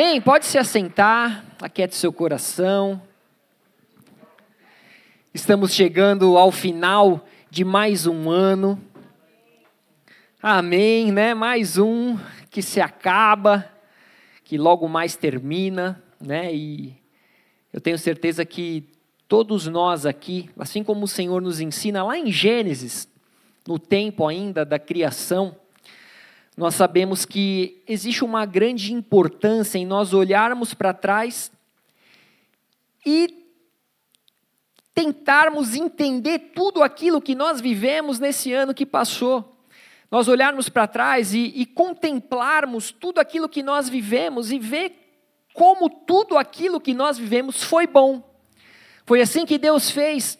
Bem, pode se assentar, aquiete seu coração. Estamos chegando ao final de mais um ano. Amém, né? Mais um que se acaba, que logo mais termina, né? E eu tenho certeza que todos nós aqui, assim como o Senhor nos ensina lá em Gênesis, no tempo ainda da criação, nós sabemos que existe uma grande importância em nós olharmos para trás e tentarmos entender tudo aquilo que nós vivemos nesse ano que passou. Nós olharmos para trás e, e, contemplarmos tudo aquilo que nós vivemos e ver como tudo aquilo que nós vivemos foi bom. Foi assim que Deus fez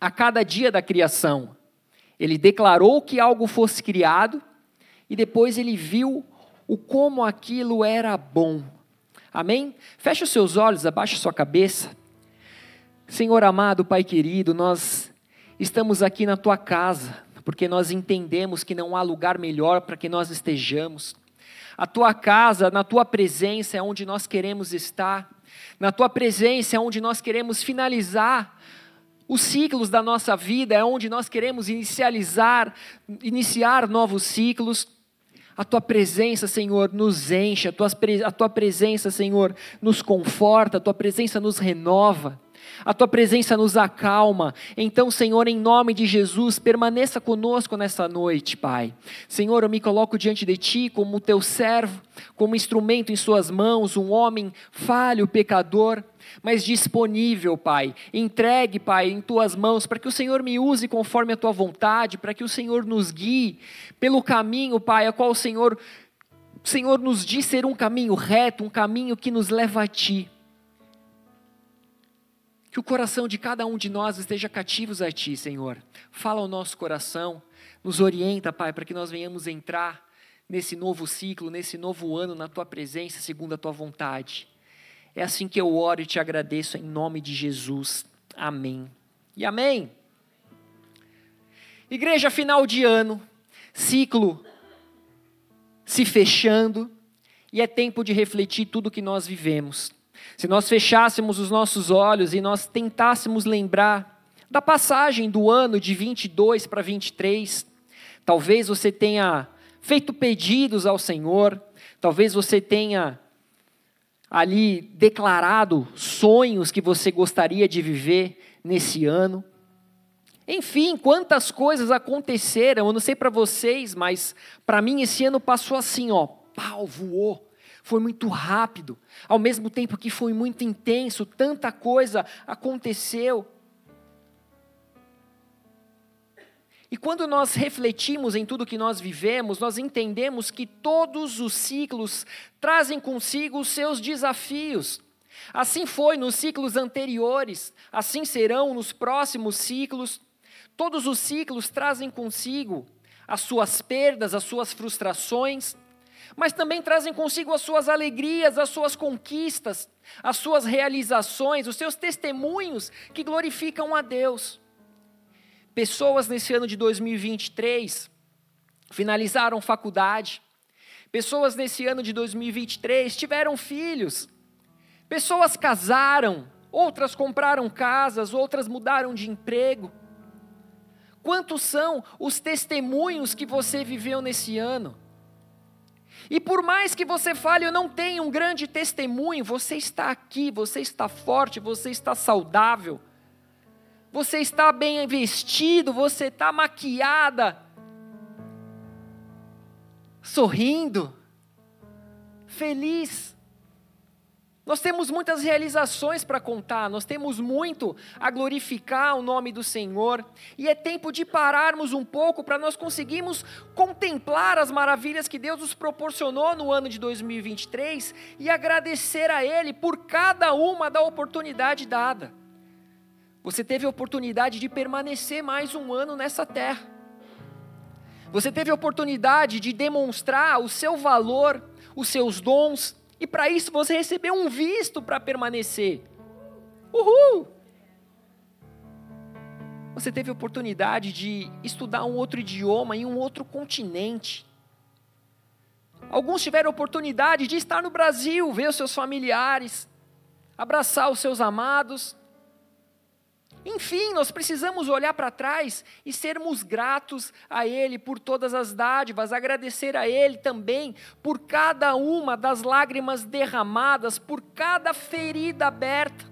a cada dia da criação. Ele declarou que algo fosse criado e depois ele viu o como aquilo era bom. Amém? Feche os seus olhos, abaixe sua cabeça. Senhor amado, Pai querido, nós estamos aqui na tua casa, porque nós entendemos que não há lugar melhor para que nós estejamos. A tua casa, na tua presença é onde nós queremos estar. Na tua presença é onde nós queremos finalizar os ciclos da nossa vida, é onde nós queremos inicializar, iniciar novos ciclos. A tua presença, Senhor, nos enche, a tua, a tua presença, Senhor, nos conforta, a tua presença nos renova. A tua presença nos acalma. Então, Senhor, em nome de Jesus, permaneça conosco nessa noite, Pai. Senhor, eu me coloco diante de ti como teu servo, como instrumento em Suas mãos, um homem falho, pecador mas disponível, Pai. Entregue, Pai, em tuas mãos, para que o Senhor me use conforme a tua vontade, para que o Senhor nos guie pelo caminho, Pai, a qual o Senhor, o Senhor nos diz ser um caminho reto, um caminho que nos leva a ti. Que o coração de cada um de nós esteja cativos a ti, Senhor. Fala ao nosso coração, nos orienta, Pai, para que nós venhamos entrar nesse novo ciclo, nesse novo ano na tua presença, segundo a tua vontade. É assim que eu oro e te agradeço em nome de Jesus. Amém. E amém. Igreja, final de ano, ciclo se fechando, e é tempo de refletir tudo que nós vivemos. Se nós fechássemos os nossos olhos e nós tentássemos lembrar da passagem do ano de 22 para 23, talvez você tenha feito pedidos ao Senhor, talvez você tenha ali declarado sonhos que você gostaria de viver nesse ano. Enfim, quantas coisas aconteceram, eu não sei para vocês, mas para mim esse ano passou assim, ó, pau, voou. Foi muito rápido, ao mesmo tempo que foi muito intenso, tanta coisa aconteceu. E quando nós refletimos em tudo que nós vivemos, nós entendemos que todos os ciclos trazem consigo os seus desafios. Assim foi nos ciclos anteriores, assim serão nos próximos ciclos. Todos os ciclos trazem consigo as suas perdas, as suas frustrações, mas também trazem consigo as suas alegrias, as suas conquistas, as suas realizações, os seus testemunhos que glorificam a Deus. Pessoas nesse ano de 2023 finalizaram faculdade. Pessoas nesse ano de 2023 tiveram filhos. Pessoas casaram, outras compraram casas, outras mudaram de emprego. Quantos são os testemunhos que você viveu nesse ano? E por mais que você fale, eu não tenho um grande testemunho, você está aqui, você está forte, você está saudável você está bem vestido, você está maquiada, sorrindo, feliz. Nós temos muitas realizações para contar, nós temos muito a glorificar o nome do Senhor, e é tempo de pararmos um pouco para nós conseguirmos contemplar as maravilhas que Deus nos proporcionou no ano de 2023 e agradecer a Ele por cada uma da oportunidade dada. Você teve a oportunidade de permanecer mais um ano nessa terra. Você teve a oportunidade de demonstrar o seu valor, os seus dons, e para isso você recebeu um visto para permanecer. Uhul! Você teve oportunidade de estudar um outro idioma em um outro continente. Alguns tiveram oportunidade de estar no Brasil, ver os seus familiares, abraçar os seus amados. Enfim, nós precisamos olhar para trás e sermos gratos a Ele por todas as dádivas, agradecer a Ele também por cada uma das lágrimas derramadas, por cada ferida aberta.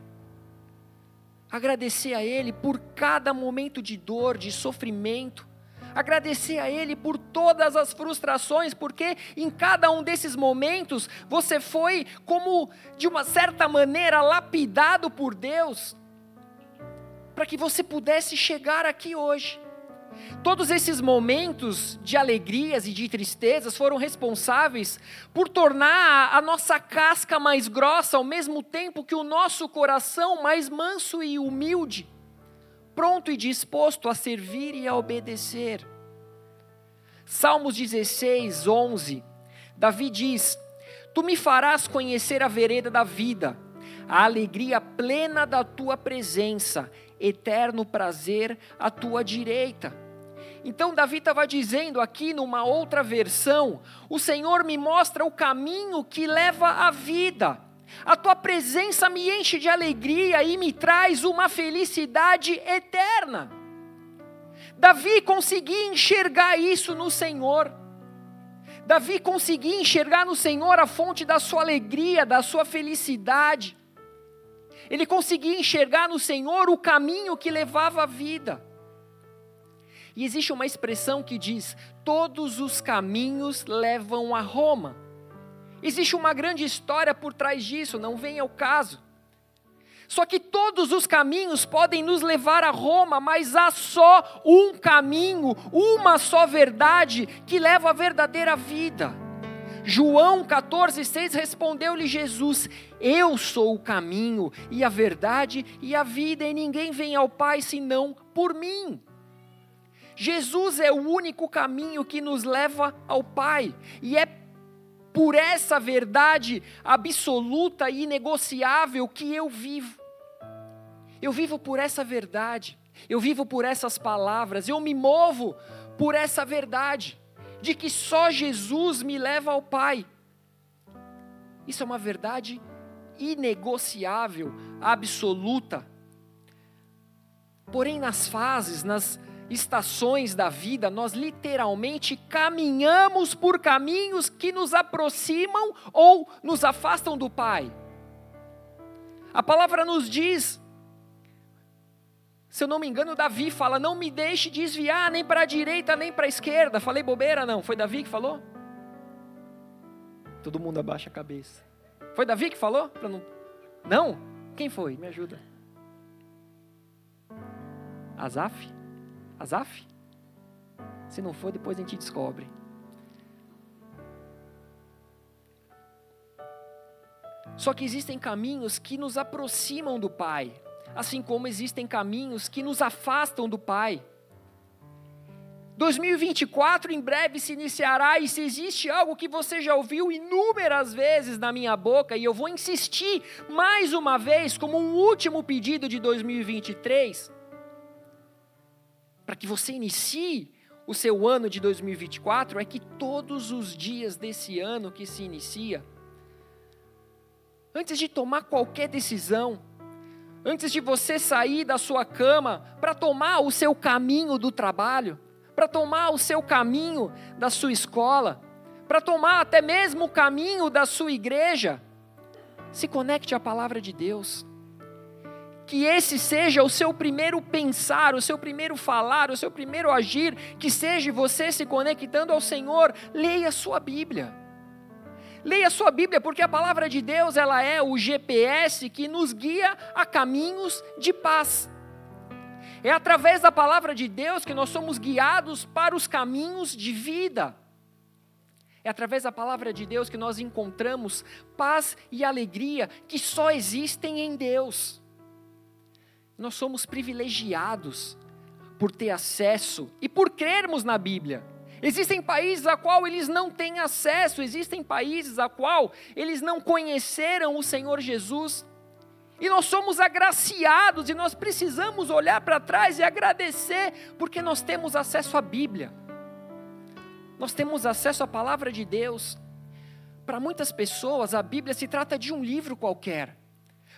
Agradecer a Ele por cada momento de dor, de sofrimento. Agradecer a Ele por todas as frustrações, porque em cada um desses momentos você foi, como de uma certa maneira, lapidado por Deus para que você pudesse chegar aqui hoje. Todos esses momentos de alegrias e de tristezas foram responsáveis por tornar a nossa casca mais grossa, ao mesmo tempo que o nosso coração mais manso e humilde, pronto e disposto a servir e a obedecer. Salmos 16, 11. Davi diz: Tu me farás conhecer a vereda da vida, a alegria plena da tua presença eterno prazer à tua direita. Então, Davi estava dizendo aqui numa outra versão: O Senhor me mostra o caminho que leva à vida. A tua presença me enche de alegria e me traz uma felicidade eterna. Davi conseguia enxergar isso no Senhor. Davi conseguia enxergar no Senhor a fonte da sua alegria, da sua felicidade ele conseguia enxergar no Senhor o caminho que levava à vida. E existe uma expressão que diz: todos os caminhos levam a Roma. Existe uma grande história por trás disso, não vem ao caso. Só que todos os caminhos podem nos levar a Roma, mas há só um caminho, uma só verdade que leva à verdadeira vida. João 14,6 respondeu-lhe Jesus: Eu sou o caminho e a verdade e a vida, e ninguém vem ao Pai senão por mim. Jesus é o único caminho que nos leva ao Pai, e é por essa verdade absoluta e inegociável que eu vivo. Eu vivo por essa verdade, eu vivo por essas palavras, eu me movo por essa verdade de que só Jesus me leva ao Pai. Isso é uma verdade inegociável, absoluta. Porém, nas fases, nas estações da vida, nós literalmente caminhamos por caminhos que nos aproximam ou nos afastam do Pai. A palavra nos diz se eu não me engano, Davi fala: Não me deixe desviar nem para a direita nem para a esquerda. Falei bobeira? Não. Foi Davi que falou? Todo mundo abaixa a cabeça. Foi Davi que falou? Não... não? Quem foi? Me ajuda. Azaf? Azaf? Se não for, depois a gente descobre. Só que existem caminhos que nos aproximam do Pai assim como existem caminhos que nos afastam do Pai. 2024 em breve se iniciará, e se existe algo que você já ouviu inúmeras vezes na minha boca, e eu vou insistir mais uma vez, como um último pedido de 2023, para que você inicie o seu ano de 2024, é que todos os dias desse ano que se inicia, antes de tomar qualquer decisão, Antes de você sair da sua cama para tomar o seu caminho do trabalho, para tomar o seu caminho da sua escola, para tomar até mesmo o caminho da sua igreja, se conecte à palavra de Deus. Que esse seja o seu primeiro pensar, o seu primeiro falar, o seu primeiro agir, que seja você se conectando ao Senhor. Leia a sua Bíblia. Leia sua Bíblia, porque a palavra de Deus ela é o GPS que nos guia a caminhos de paz. É através da palavra de Deus que nós somos guiados para os caminhos de vida. É através da palavra de Deus que nós encontramos paz e alegria que só existem em Deus. Nós somos privilegiados por ter acesso e por crermos na Bíblia. Existem países a qual eles não têm acesso, existem países a qual eles não conheceram o Senhor Jesus. E nós somos agraciados e nós precisamos olhar para trás e agradecer, porque nós temos acesso à Bíblia. Nós temos acesso à palavra de Deus. Para muitas pessoas, a Bíblia se trata de um livro qualquer.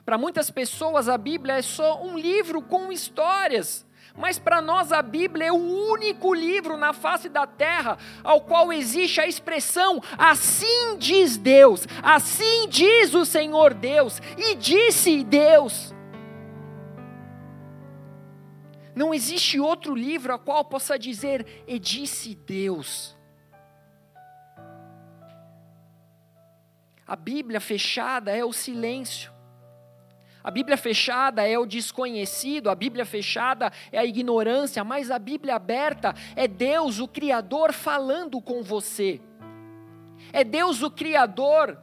Para muitas pessoas, a Bíblia é só um livro com histórias. Mas para nós a Bíblia é o único livro na face da terra ao qual existe a expressão assim diz Deus, assim diz o Senhor Deus, e disse Deus. Não existe outro livro a qual possa dizer e disse Deus. A Bíblia fechada é o silêncio. A Bíblia fechada é o desconhecido, a Bíblia fechada é a ignorância, mas a Bíblia aberta é Deus, o Criador, falando com você. É Deus, o Criador,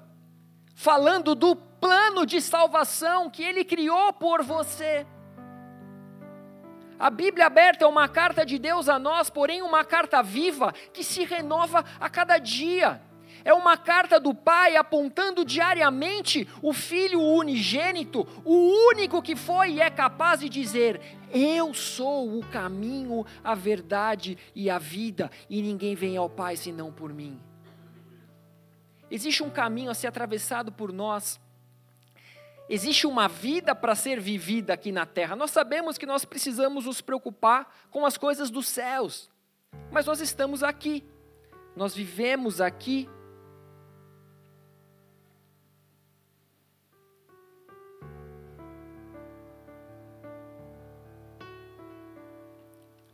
falando do plano de salvação que Ele criou por você. A Bíblia aberta é uma carta de Deus a nós, porém uma carta viva que se renova a cada dia. É uma carta do Pai apontando diariamente o Filho unigênito, o único que foi e é capaz de dizer: Eu sou o caminho, a verdade e a vida, e ninguém vem ao Pai senão por mim. Existe um caminho a ser atravessado por nós. Existe uma vida para ser vivida aqui na terra. Nós sabemos que nós precisamos nos preocupar com as coisas dos céus, mas nós estamos aqui, nós vivemos aqui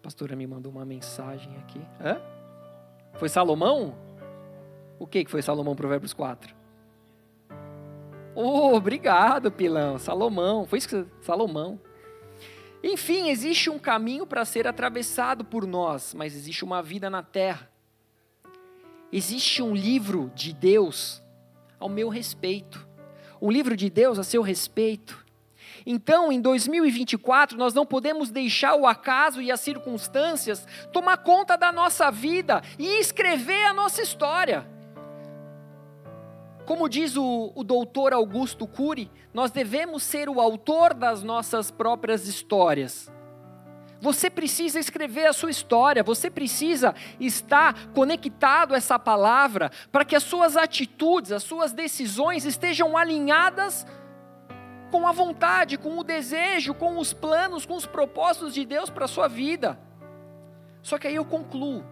pastora me mandou uma mensagem aqui. Hã? Foi Salomão? O que, que foi Salomão, Provérbios 4? Oh, obrigado, Pilão. Salomão. Foi isso que Salomão. Enfim, existe um caminho para ser atravessado por nós, mas existe uma vida na terra. Existe um livro de Deus ao meu respeito. Um livro de Deus a seu respeito. Então, em 2024, nós não podemos deixar o acaso e as circunstâncias tomar conta da nossa vida e escrever a nossa história. Como diz o, o doutor Augusto Cury, nós devemos ser o autor das nossas próprias histórias. Você precisa escrever a sua história, você precisa estar conectado a essa palavra para que as suas atitudes, as suas decisões estejam alinhadas com a vontade, com o desejo, com os planos, com os propósitos de Deus para a sua vida. Só que aí eu concluo.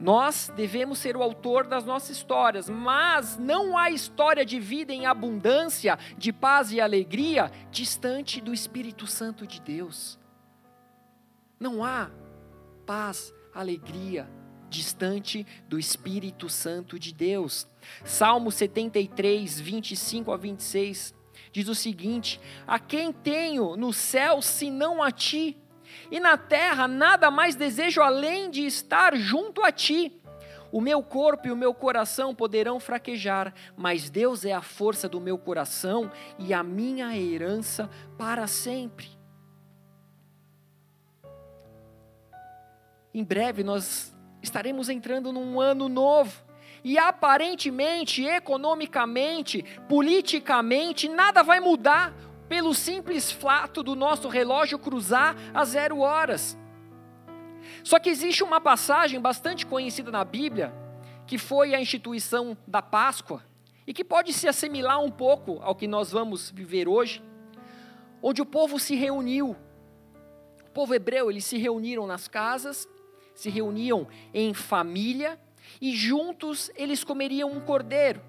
Nós devemos ser o autor das nossas histórias, mas não há história de vida em abundância, de paz e alegria, distante do Espírito Santo de Deus. Não há paz, alegria, distante do Espírito Santo de Deus. Salmo 73, 25 a 26 diz o seguinte: A quem tenho no céu senão a ti? E na terra nada mais desejo além de estar junto a ti. O meu corpo e o meu coração poderão fraquejar, mas Deus é a força do meu coração e a minha herança para sempre. Em breve nós estaremos entrando num ano novo e aparentemente, economicamente, politicamente, nada vai mudar pelo simples fato do nosso relógio cruzar a zero horas. Só que existe uma passagem bastante conhecida na Bíblia, que foi a instituição da Páscoa, e que pode se assimilar um pouco ao que nós vamos viver hoje, onde o povo se reuniu. O povo hebreu, eles se reuniram nas casas, se reuniam em família, e juntos eles comeriam um cordeiro.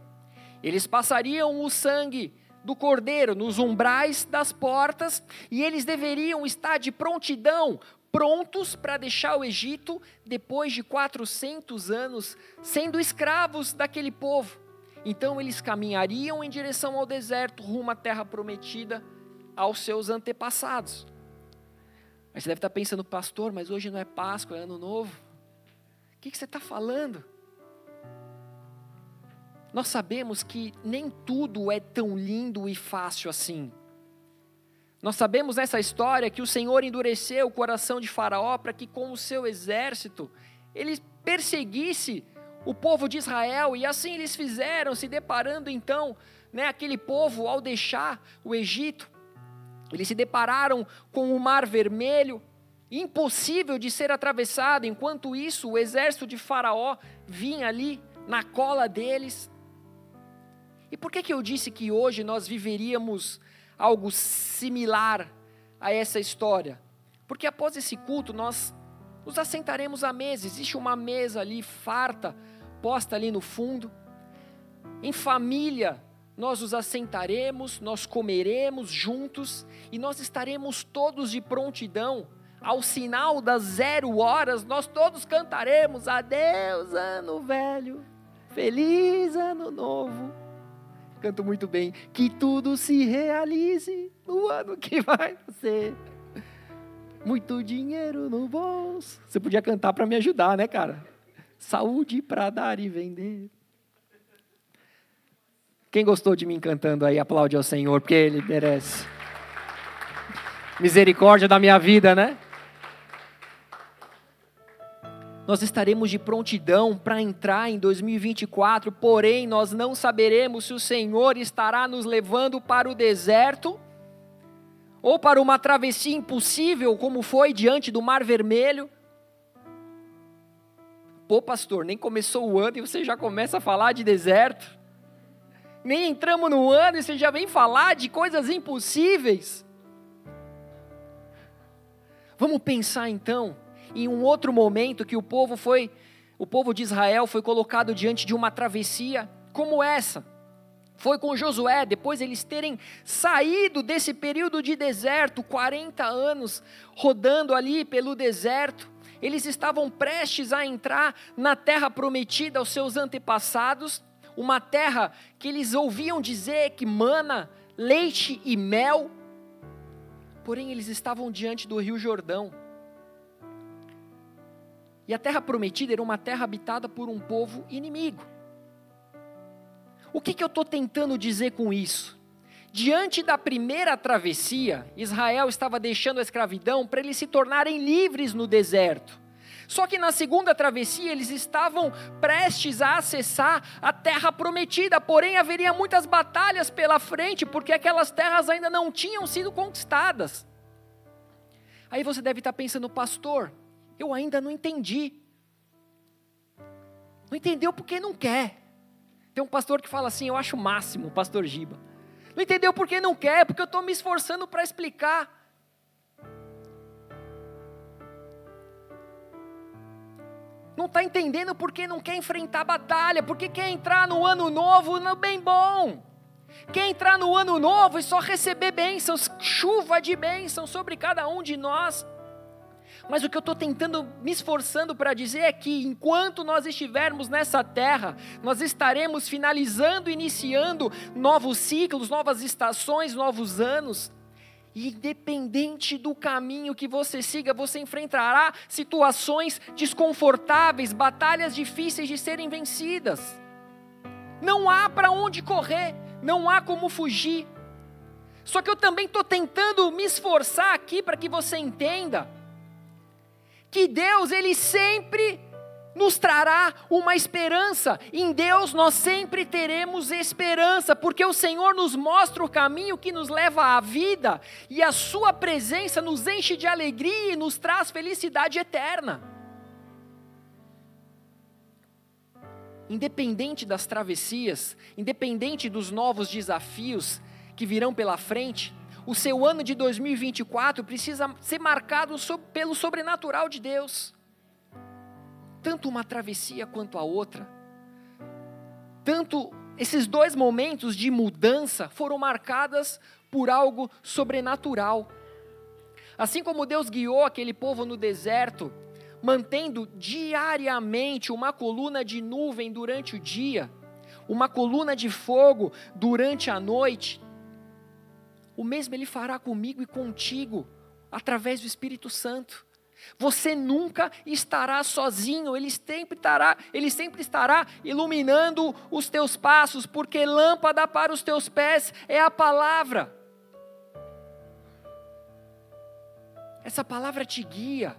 Eles passariam o sangue do cordeiro nos umbrais das portas e eles deveriam estar de prontidão, prontos para deixar o Egito depois de 400 anos sendo escravos daquele povo. Então eles caminhariam em direção ao deserto, rumo à terra prometida aos seus antepassados. Mas você deve estar pensando, pastor, mas hoje não é Páscoa, é Ano Novo. O que, que você está falando? Nós sabemos que nem tudo é tão lindo e fácil assim. Nós sabemos nessa história que o Senhor endureceu o coração de Faraó para que, com o seu exército, ele perseguisse o povo de Israel, e assim eles fizeram, se deparando então, né, aquele povo ao deixar o Egito, eles se depararam com o Mar Vermelho, impossível de ser atravessado, enquanto isso o exército de Faraó vinha ali na cola deles. E por que, que eu disse que hoje nós viveríamos algo similar a essa história? Porque após esse culto nós nos assentaremos à mesa, existe uma mesa ali farta, posta ali no fundo. Em família, nós nos assentaremos, nós comeremos juntos e nós estaremos todos de prontidão. Ao sinal das zero horas, nós todos cantaremos: Adeus, ano velho, feliz ano novo. Canto muito bem. Que tudo se realize no ano que vai ser. Muito dinheiro no bolso. Você podia cantar para me ajudar, né, cara? Saúde para dar e vender. Quem gostou de mim cantando aí, aplaude ao Senhor, porque Ele merece. Misericórdia da minha vida, né? Nós estaremos de prontidão para entrar em 2024, porém nós não saberemos se o Senhor estará nos levando para o deserto ou para uma travessia impossível, como foi diante do Mar Vermelho. Pô, pastor, nem começou o ano e você já começa a falar de deserto nem entramos no ano e você já vem falar de coisas impossíveis. Vamos pensar então em um outro momento que o povo foi, o povo de Israel foi colocado diante de uma travessia como essa. Foi com Josué, depois eles terem saído desse período de deserto, 40 anos rodando ali pelo deserto, eles estavam prestes a entrar na terra prometida aos seus antepassados, uma terra que eles ouviam dizer que mana leite e mel, porém eles estavam diante do Rio Jordão. E a terra prometida era uma terra habitada por um povo inimigo. O que, que eu estou tentando dizer com isso? Diante da primeira travessia, Israel estava deixando a escravidão para eles se tornarem livres no deserto. Só que na segunda travessia eles estavam prestes a acessar a terra prometida, porém haveria muitas batalhas pela frente, porque aquelas terras ainda não tinham sido conquistadas. Aí você deve estar pensando, pastor, eu ainda não entendi. Não entendeu porque não quer. Tem um pastor que fala assim, eu acho o máximo, o pastor Giba. Não entendeu porque não quer, porque eu estou me esforçando para explicar. não está entendendo porque não quer enfrentar a batalha, porque quer entrar no ano novo no bem bom. Quer entrar no ano novo e só receber bênçãos, chuva de bênçãos sobre cada um de nós. Mas o que eu estou tentando, me esforçando para dizer é que enquanto nós estivermos nessa terra, nós estaremos finalizando, iniciando novos ciclos, novas estações, novos anos. E independente do caminho que você siga, você enfrentará situações desconfortáveis, batalhas difíceis de serem vencidas. Não há para onde correr, não há como fugir. Só que eu também estou tentando me esforçar aqui para que você entenda que Deus, Ele sempre nos trará uma esperança. Em Deus nós sempre teremos esperança, porque o Senhor nos mostra o caminho que nos leva à vida, e a Sua presença nos enche de alegria e nos traz felicidade eterna. Independente das travessias, independente dos novos desafios que virão pela frente, o seu ano de 2024 precisa ser marcado pelo sobrenatural de Deus tanto uma travessia quanto a outra, tanto esses dois momentos de mudança foram marcadas por algo sobrenatural. Assim como Deus guiou aquele povo no deserto, mantendo diariamente uma coluna de nuvem durante o dia, uma coluna de fogo durante a noite, o mesmo Ele fará comigo e contigo, através do Espírito Santo. Você nunca estará sozinho, ele sempre estará, ele sempre estará iluminando os teus passos, porque lâmpada para os teus pés é a palavra. Essa palavra te guia.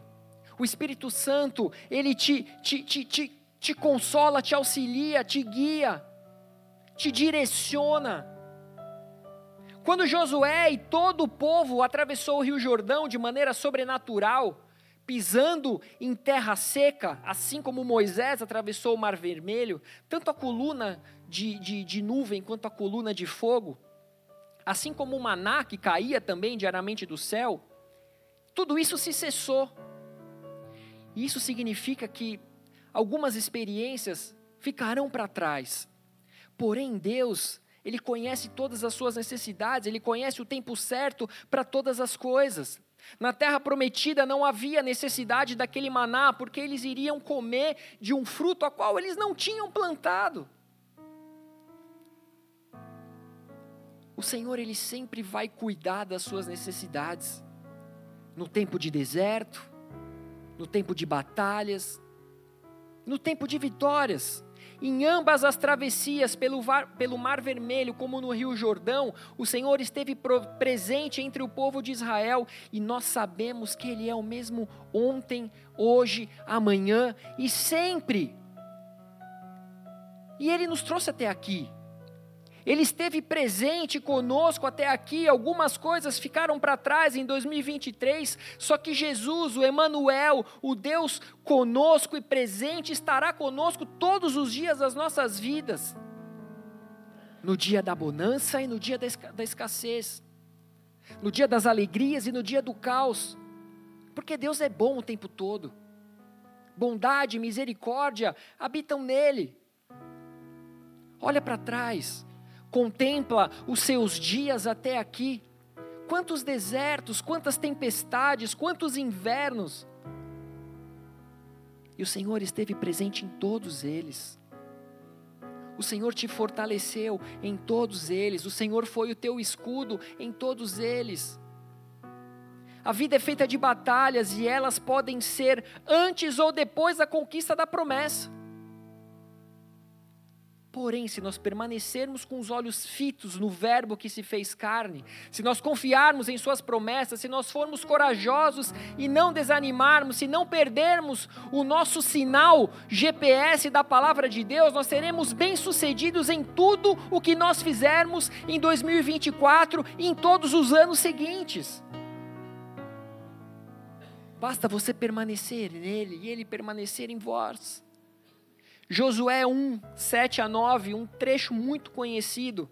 O Espírito Santo, ele te, te, te, te, te consola, te auxilia, te guia, te direciona. Quando Josué e todo o povo atravessou o Rio Jordão de maneira sobrenatural, pisando em terra seca, assim como Moisés atravessou o Mar Vermelho, tanto a coluna de, de, de nuvem quanto a coluna de fogo, assim como o maná que caía também diariamente do céu, tudo isso se cessou. Isso significa que algumas experiências ficarão para trás. Porém, Deus, Ele conhece todas as suas necessidades, Ele conhece o tempo certo para todas as coisas. Na terra prometida não havia necessidade daquele maná, porque eles iriam comer de um fruto a qual eles não tinham plantado. O Senhor, Ele sempre vai cuidar das suas necessidades. No tempo de deserto, no tempo de batalhas, no tempo de vitórias. Em ambas as travessias, pelo, pelo Mar Vermelho, como no Rio Jordão, o Senhor esteve presente entre o povo de Israel e nós sabemos que Ele é o mesmo ontem, hoje, amanhã e sempre. E Ele nos trouxe até aqui. Ele esteve presente conosco até aqui. Algumas coisas ficaram para trás em 2023, só que Jesus, o Emanuel, o Deus conosco e presente, estará conosco todos os dias das nossas vidas. No dia da bonança e no dia da escassez. No dia das alegrias e no dia do caos. Porque Deus é bom o tempo todo. Bondade e misericórdia habitam nele. Olha para trás contempla os seus dias até aqui. Quantos desertos, quantas tempestades, quantos invernos. E o Senhor esteve presente em todos eles. O Senhor te fortaleceu em todos eles. O Senhor foi o teu escudo em todos eles. A vida é feita de batalhas e elas podem ser antes ou depois da conquista da promessa. Porém, se nós permanecermos com os olhos fitos no Verbo que se fez carne, se nós confiarmos em Suas promessas, se nós formos corajosos e não desanimarmos, se não perdermos o nosso sinal GPS da palavra de Deus, nós seremos bem-sucedidos em tudo o que nós fizermos em 2024 e em todos os anos seguintes. Basta você permanecer nele e ele permanecer em vós. Josué 1, 7 a 9, um trecho muito conhecido.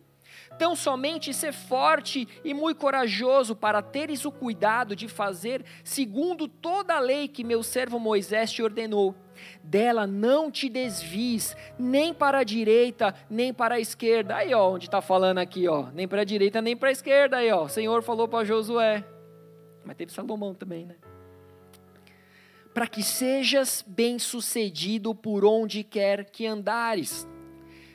Tão somente ser forte e muito corajoso para teres o cuidado de fazer segundo toda a lei que meu servo Moisés te ordenou. Dela não te desvies, nem para a direita, nem para a esquerda. Aí, ó, onde está falando aqui, ó, nem para a direita, nem para a esquerda. Aí, ó, o Senhor falou para Josué. Mas teve Salomão também, né? Para que sejas bem-sucedido por onde quer que andares.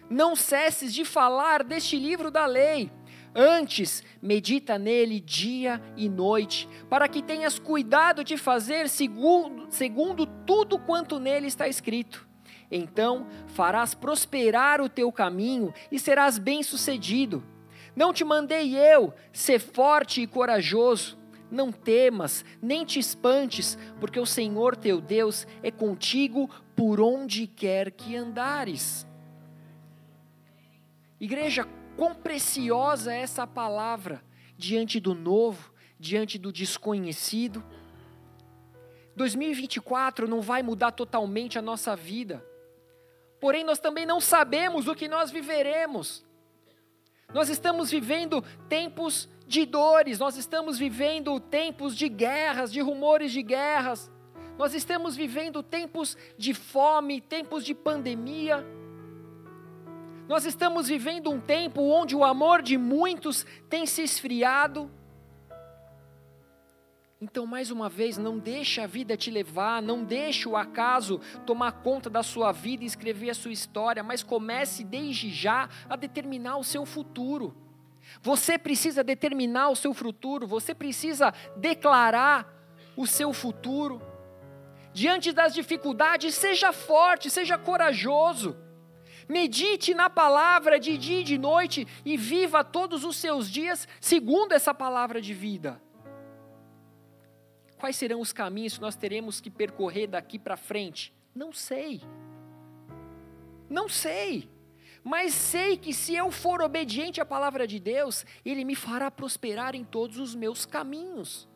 Não cesses de falar deste livro da lei. Antes, medita nele dia e noite, para que tenhas cuidado de fazer segundo, segundo tudo quanto nele está escrito. Então farás prosperar o teu caminho e serás bem-sucedido. Não te mandei eu, ser forte e corajoso. Não temas, nem te espantes, porque o Senhor teu Deus é contigo por onde quer que andares. Igreja, quão preciosa é essa palavra diante do novo, diante do desconhecido. 2024 não vai mudar totalmente a nossa vida, porém nós também não sabemos o que nós viveremos. Nós estamos vivendo tempos de dores, nós estamos vivendo tempos de guerras, de rumores de guerras, nós estamos vivendo tempos de fome, tempos de pandemia. Nós estamos vivendo um tempo onde o amor de muitos tem se esfriado. Então, mais uma vez, não deixe a vida te levar, não deixe o acaso tomar conta da sua vida e escrever a sua história, mas comece desde já a determinar o seu futuro. Você precisa determinar o seu futuro, você precisa declarar o seu futuro. Diante das dificuldades, seja forte, seja corajoso. Medite na palavra de dia e de noite e viva todos os seus dias segundo essa palavra de vida. Quais serão os caminhos que nós teremos que percorrer daqui para frente? Não sei. Não sei mas sei que se eu for obediente à palavra de Deus, Ele me fará prosperar em todos os meus caminhos.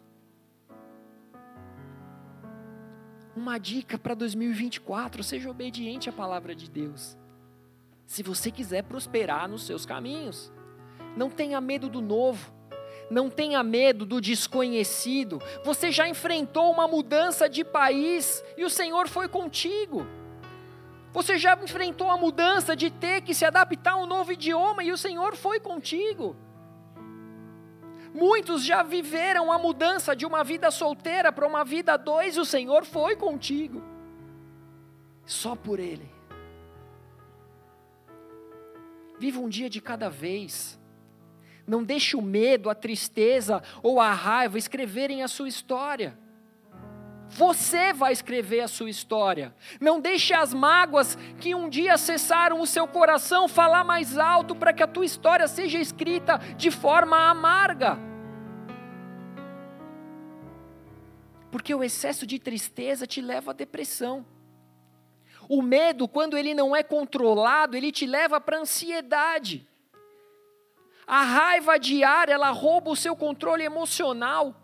Uma dica para 2024: seja obediente à palavra de Deus. Se você quiser prosperar nos seus caminhos, não tenha medo do novo, não tenha medo do desconhecido. Você já enfrentou uma mudança de país e o Senhor foi contigo. Você já enfrentou a mudança de ter que se adaptar a um novo idioma e o Senhor foi contigo. Muitos já viveram a mudança de uma vida solteira para uma vida a dois, e o Senhor foi contigo. Só por Ele. Viva um dia de cada vez. Não deixe o medo, a tristeza ou a raiva escreverem a sua história. Você vai escrever a sua história. Não deixe as mágoas que um dia cessaram o seu coração falar mais alto para que a tua história seja escrita de forma amarga. Porque o excesso de tristeza te leva à depressão. O medo, quando ele não é controlado, ele te leva para ansiedade. A raiva diária, ela rouba o seu controle emocional.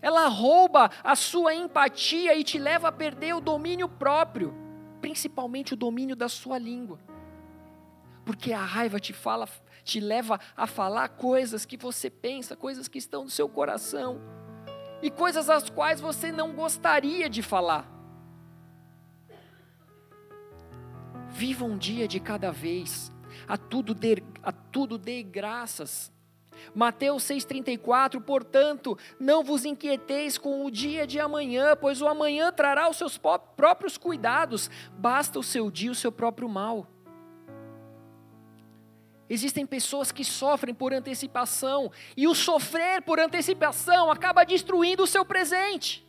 Ela rouba a sua empatia e te leva a perder o domínio próprio, principalmente o domínio da sua língua. Porque a raiva te fala, te leva a falar coisas que você pensa, coisas que estão no seu coração e coisas as quais você não gostaria de falar. Viva um dia de cada vez, a tudo dê, a tudo dê graças. Mateus 6,34, portanto, não vos inquieteis com o dia de amanhã, pois o amanhã trará os seus próprios cuidados, basta o seu dia o seu próprio mal. Existem pessoas que sofrem por antecipação, e o sofrer por antecipação acaba destruindo o seu presente.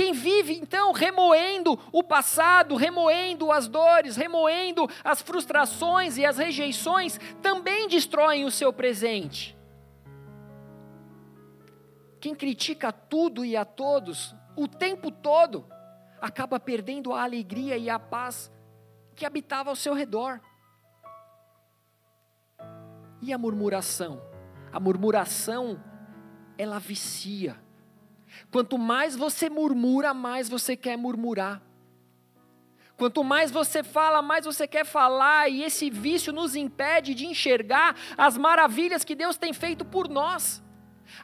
Quem vive então remoendo o passado, remoendo as dores, remoendo as frustrações e as rejeições, também destroem o seu presente. Quem critica tudo e a todos, o tempo todo, acaba perdendo a alegria e a paz que habitava ao seu redor. E a murmuração? A murmuração, ela vicia Quanto mais você murmura, mais você quer murmurar. Quanto mais você fala, mais você quer falar, e esse vício nos impede de enxergar as maravilhas que Deus tem feito por nós.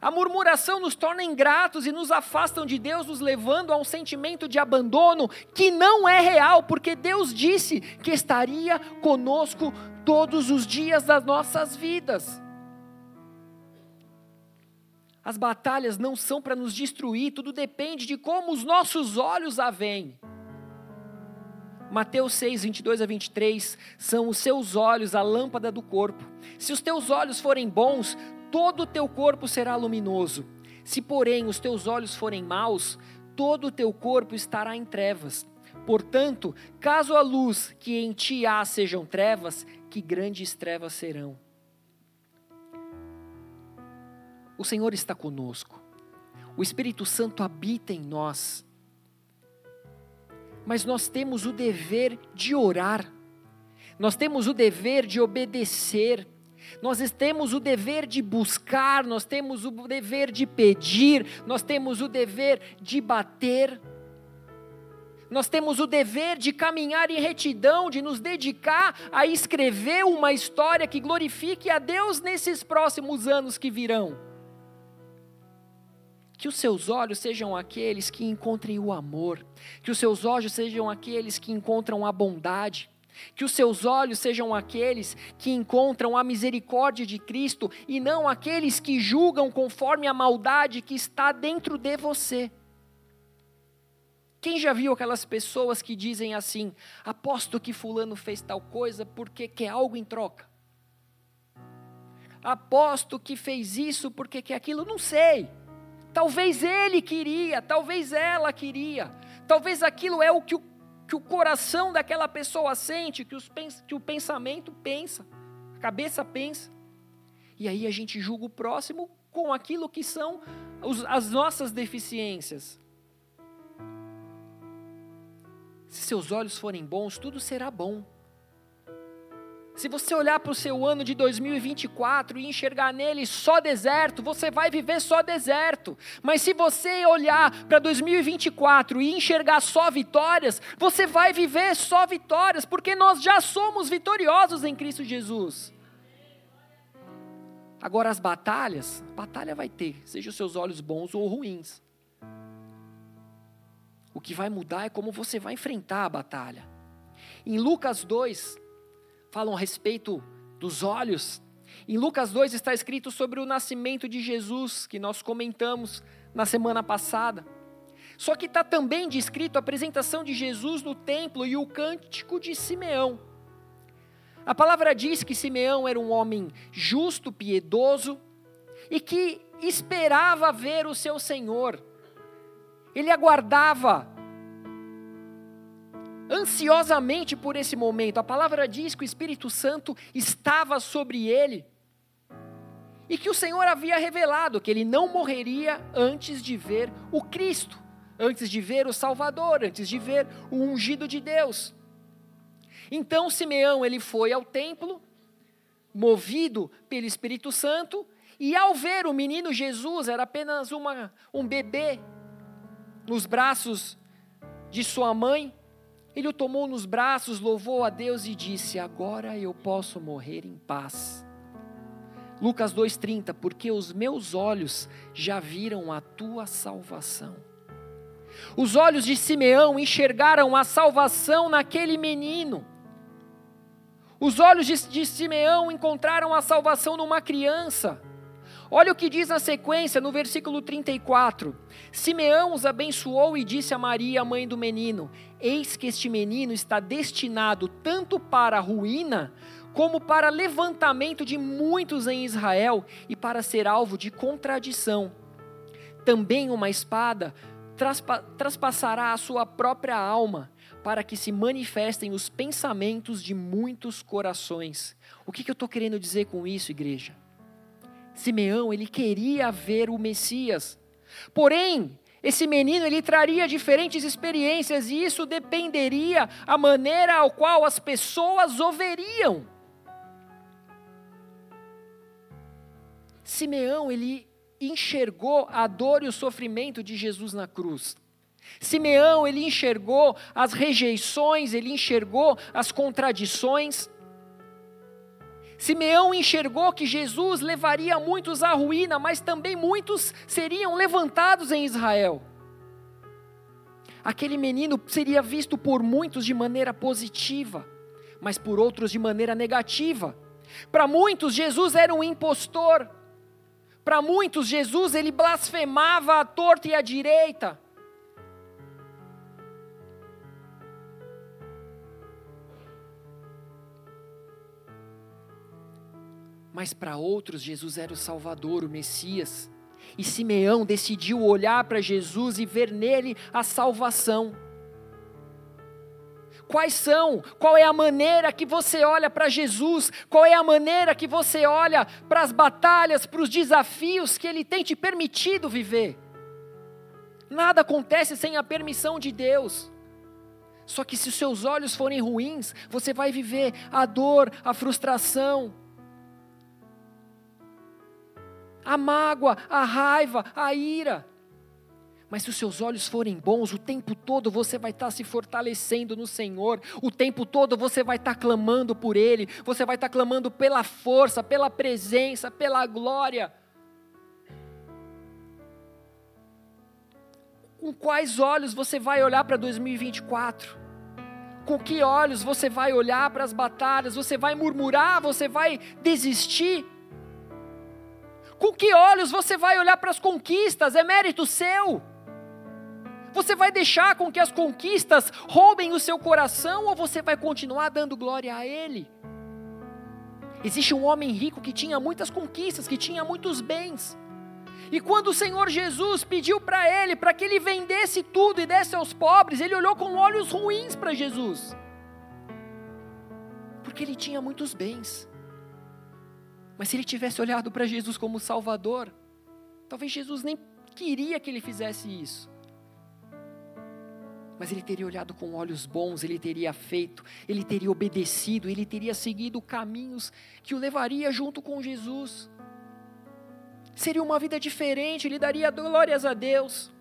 A murmuração nos torna ingratos e nos afastam de Deus, nos levando a um sentimento de abandono que não é real, porque Deus disse que estaria conosco todos os dias das nossas vidas. As batalhas não são para nos destruir, tudo depende de como os nossos olhos a veem. Mateus 6, 22 a 23, são os seus olhos a lâmpada do corpo. Se os teus olhos forem bons, todo o teu corpo será luminoso. Se, porém, os teus olhos forem maus, todo o teu corpo estará em trevas. Portanto, caso a luz que em ti há sejam trevas, que grandes trevas serão. O Senhor está conosco. O Espírito Santo habita em nós. Mas nós temos o dever de orar. Nós temos o dever de obedecer. Nós temos o dever de buscar, nós temos o dever de pedir, nós temos o dever de bater. Nós temos o dever de caminhar em retidão, de nos dedicar a escrever uma história que glorifique a Deus nesses próximos anos que virão. Que os seus olhos sejam aqueles que encontrem o amor, que os seus olhos sejam aqueles que encontram a bondade, que os seus olhos sejam aqueles que encontram a misericórdia de Cristo e não aqueles que julgam conforme a maldade que está dentro de você. Quem já viu aquelas pessoas que dizem assim: aposto que Fulano fez tal coisa porque quer algo em troca? Aposto que fez isso porque quer aquilo? Não sei. Talvez ele queria, talvez ela queria, talvez aquilo é o que o, que o coração daquela pessoa sente, que, os, que o pensamento pensa, a cabeça pensa. E aí a gente julga o próximo com aquilo que são os, as nossas deficiências. Se seus olhos forem bons, tudo será bom. Se você olhar para o seu ano de 2024 e enxergar nele só deserto, você vai viver só deserto. Mas se você olhar para 2024 e enxergar só vitórias, você vai viver só vitórias, porque nós já somos vitoriosos em Cristo Jesus. Agora as batalhas, batalha vai ter, seja os seus olhos bons ou ruins. O que vai mudar é como você vai enfrentar a batalha. Em Lucas 2, falam a respeito dos olhos. Em Lucas 2 está escrito sobre o nascimento de Jesus, que nós comentamos na semana passada. Só que está também descrito a apresentação de Jesus no templo e o cântico de Simeão. A palavra diz que Simeão era um homem justo, piedoso e que esperava ver o seu Senhor. Ele aguardava ansiosamente por esse momento. A palavra diz que o Espírito Santo estava sobre ele e que o Senhor havia revelado que ele não morreria antes de ver o Cristo, antes de ver o Salvador, antes de ver o ungido de Deus. Então Simeão ele foi ao templo, movido pelo Espírito Santo, e ao ver o menino Jesus, era apenas uma, um bebê nos braços de sua mãe, ele o tomou nos braços, louvou a Deus e disse: Agora eu posso morrer em paz. Lucas 2,30: Porque os meus olhos já viram a tua salvação. Os olhos de Simeão enxergaram a salvação naquele menino. Os olhos de, de Simeão encontraram a salvação numa criança. Olha o que diz na sequência, no versículo 34. Simeão os abençoou e disse a Maria, mãe do menino: Eis que este menino está destinado tanto para a ruína, como para levantamento de muitos em Israel e para ser alvo de contradição. Também uma espada traspa traspassará a sua própria alma, para que se manifestem os pensamentos de muitos corações. O que, que eu estou querendo dizer com isso, igreja? Simeão, ele queria ver o Messias. Porém, esse menino ele traria diferentes experiências e isso dependeria a maneira ao qual as pessoas o veriam. Simeão ele enxergou a dor e o sofrimento de Jesus na cruz. Simeão ele enxergou as rejeições, ele enxergou as contradições. Simeão enxergou que Jesus levaria muitos à ruína, mas também muitos seriam levantados em Israel. Aquele menino seria visto por muitos de maneira positiva, mas por outros de maneira negativa. Para muitos, Jesus era um impostor. Para muitos, Jesus ele blasfemava à torta e à direita. Mas para outros Jesus era o Salvador, o Messias. E Simeão decidiu olhar para Jesus e ver nele a salvação. Quais são? Qual é a maneira que você olha para Jesus? Qual é a maneira que você olha para as batalhas, para os desafios que Ele tem te permitido viver? Nada acontece sem a permissão de Deus. Só que se os seus olhos forem ruins, você vai viver a dor, a frustração, a mágoa, a raiva, a ira. Mas se os seus olhos forem bons, o tempo todo você vai estar se fortalecendo no Senhor, o tempo todo você vai estar clamando por Ele, você vai estar clamando pela força, pela presença, pela glória. Com quais olhos você vai olhar para 2024? Com que olhos você vai olhar para as batalhas? Você vai murmurar? Você vai desistir? Com que olhos você vai olhar para as conquistas? É mérito seu? Você vai deixar com que as conquistas roubem o seu coração ou você vai continuar dando glória a Ele? Existe um homem rico que tinha muitas conquistas, que tinha muitos bens. E quando o Senhor Jesus pediu para ele, para que ele vendesse tudo e desse aos pobres, ele olhou com olhos ruins para Jesus. Porque ele tinha muitos bens. Mas se ele tivesse olhado para Jesus como Salvador, talvez Jesus nem queria que ele fizesse isso. mas ele teria olhado com olhos bons, ele teria feito, ele teria obedecido, ele teria seguido caminhos que o levaria junto com Jesus. Seria uma vida diferente, ele daria glórias a Deus.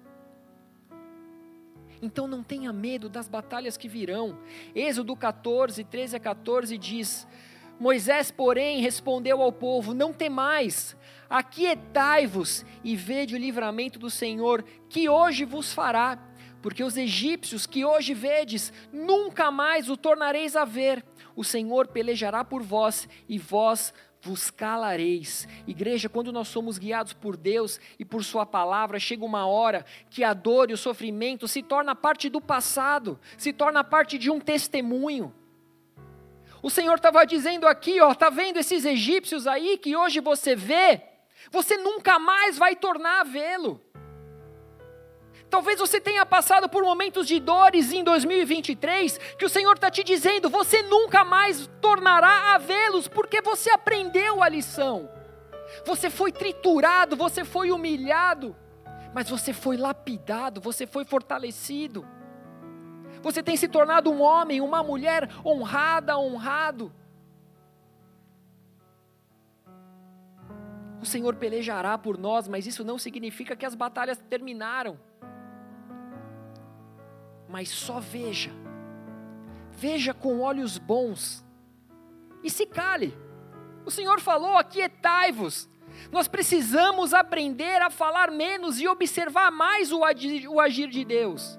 Então não tenha medo das batalhas que virão. Êxodo 14, 13 a 14 diz: Moisés, porém, respondeu ao povo: Não temais, aquietai-vos e vede o livramento do Senhor, que hoje vos fará. Porque os egípcios que hoje vedes, nunca mais o tornareis a ver. O Senhor pelejará por vós, e vós vos calareis. Igreja, quando nós somos guiados por Deus e por Sua palavra, chega uma hora que a dor e o sofrimento se torna parte do passado, se torna parte de um testemunho. O Senhor estava dizendo aqui, ó, tá vendo esses egípcios aí que hoje você vê? Você nunca mais vai tornar a vê-lo. Talvez você tenha passado por momentos de dores em 2023, que o Senhor está te dizendo, você nunca mais tornará a vê-los, porque você aprendeu a lição. Você foi triturado, você foi humilhado, mas você foi lapidado, você foi fortalecido. Você tem se tornado um homem, uma mulher honrada, honrado. O Senhor pelejará por nós, mas isso não significa que as batalhas terminaram mas só veja. Veja com olhos bons. E se cale. O Senhor falou: aquietai-vos. Nós precisamos aprender a falar menos e observar mais o agir, o agir de Deus.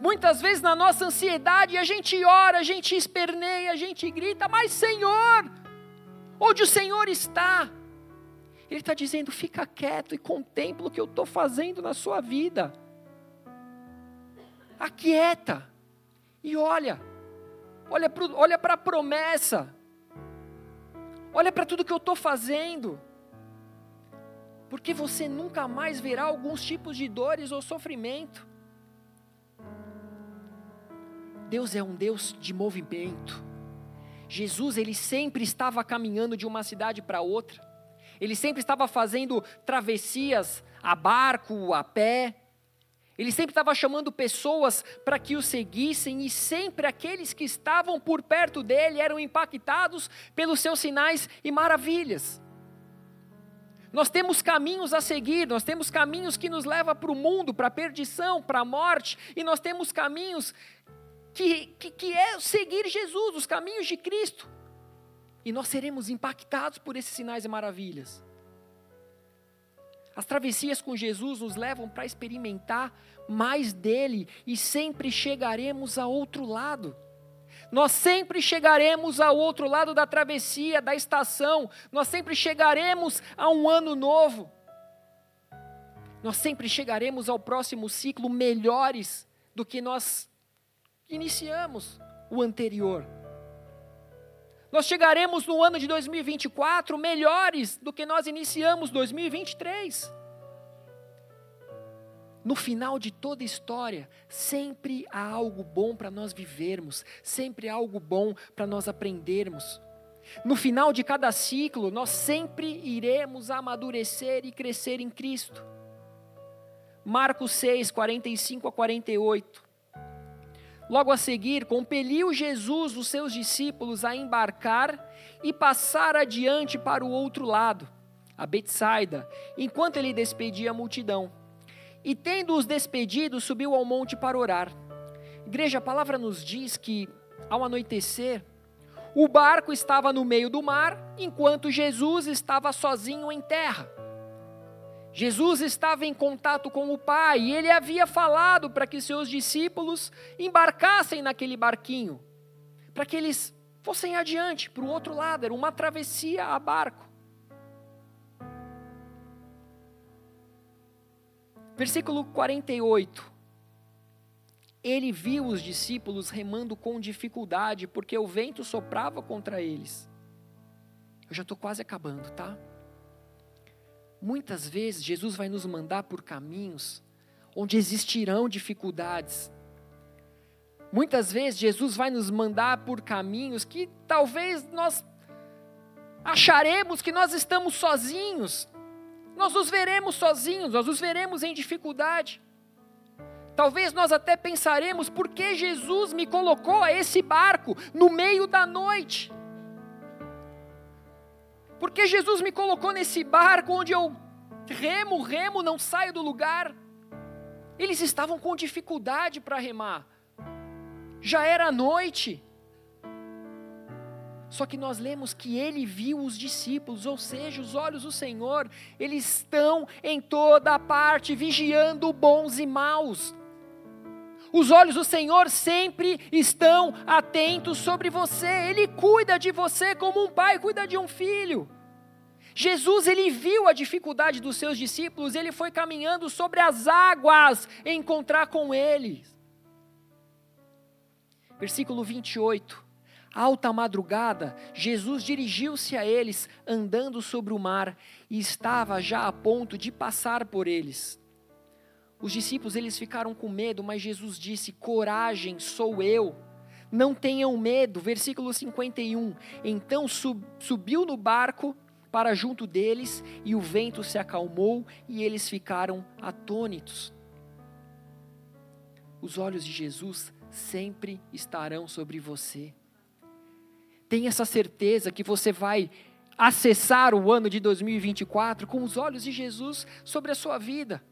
Muitas vezes na nossa ansiedade a gente ora, a gente esperneia, a gente grita, mas Senhor, onde o Senhor está? Ele está dizendo: fica quieto e contempla o que eu estou fazendo na sua vida aquieta e olha, olha para olha a promessa, olha para tudo que eu estou fazendo, porque você nunca mais verá alguns tipos de dores ou sofrimento. Deus é um Deus de movimento. Jesus, ele sempre estava caminhando de uma cidade para outra. Ele sempre estava fazendo travessias a barco, a pé. Ele sempre estava chamando pessoas para que o seguissem e sempre aqueles que estavam por perto dele eram impactados pelos seus sinais e maravilhas. Nós temos caminhos a seguir, nós temos caminhos que nos levam para o mundo, para a perdição, para a morte, e nós temos caminhos que, que, que é seguir Jesus, os caminhos de Cristo. E nós seremos impactados por esses sinais e maravilhas. As travessias com Jesus nos levam para experimentar mais dele e sempre chegaremos a outro lado. Nós sempre chegaremos ao outro lado da travessia, da estação, nós sempre chegaremos a um ano novo. Nós sempre chegaremos ao próximo ciclo melhores do que nós iniciamos o anterior. Nós chegaremos no ano de 2024 melhores do que nós iniciamos 2023. No final de toda história, sempre há algo bom para nós vivermos, sempre há algo bom para nós aprendermos. No final de cada ciclo, nós sempre iremos amadurecer e crescer em Cristo. Marcos 6, 45 a 48. Logo a seguir, compeliu Jesus os seus discípulos a embarcar e passar adiante para o outro lado, a Betsaida, enquanto ele despedia a multidão. E tendo-os despedido, subiu ao monte para orar. Igreja, a palavra nos diz que, ao anoitecer, o barco estava no meio do mar, enquanto Jesus estava sozinho em terra. Jesus estava em contato com o Pai e ele havia falado para que seus discípulos embarcassem naquele barquinho, para que eles fossem adiante, para o outro lado, era uma travessia a barco. Versículo 48. Ele viu os discípulos remando com dificuldade, porque o vento soprava contra eles. Eu já estou quase acabando, tá? Muitas vezes Jesus vai nos mandar por caminhos onde existirão dificuldades. Muitas vezes Jesus vai nos mandar por caminhos que talvez nós acharemos que nós estamos sozinhos. Nós nos veremos sozinhos, nós nos veremos em dificuldade. Talvez nós até pensaremos por que Jesus me colocou a esse barco no meio da noite. Porque Jesus me colocou nesse barco onde eu remo, remo, não saio do lugar. Eles estavam com dificuldade para remar. Já era noite. Só que nós lemos que ele viu os discípulos, ou seja, os olhos do Senhor, eles estão em toda parte, vigiando bons e maus. Os olhos do Senhor sempre estão atentos sobre você, Ele cuida de você como um pai cuida de um filho. Jesus, ele viu a dificuldade dos seus discípulos, ele foi caminhando sobre as águas encontrar com eles. Versículo 28. Alta madrugada, Jesus dirigiu-se a eles, andando sobre o mar, e estava já a ponto de passar por eles. Os discípulos eles ficaram com medo, mas Jesus disse: "Coragem, sou eu. Não tenham medo." Versículo 51. Então sub, subiu no barco para junto deles, e o vento se acalmou, e eles ficaram atônitos. Os olhos de Jesus sempre estarão sobre você. Tenha essa certeza que você vai acessar o ano de 2024 com os olhos de Jesus sobre a sua vida.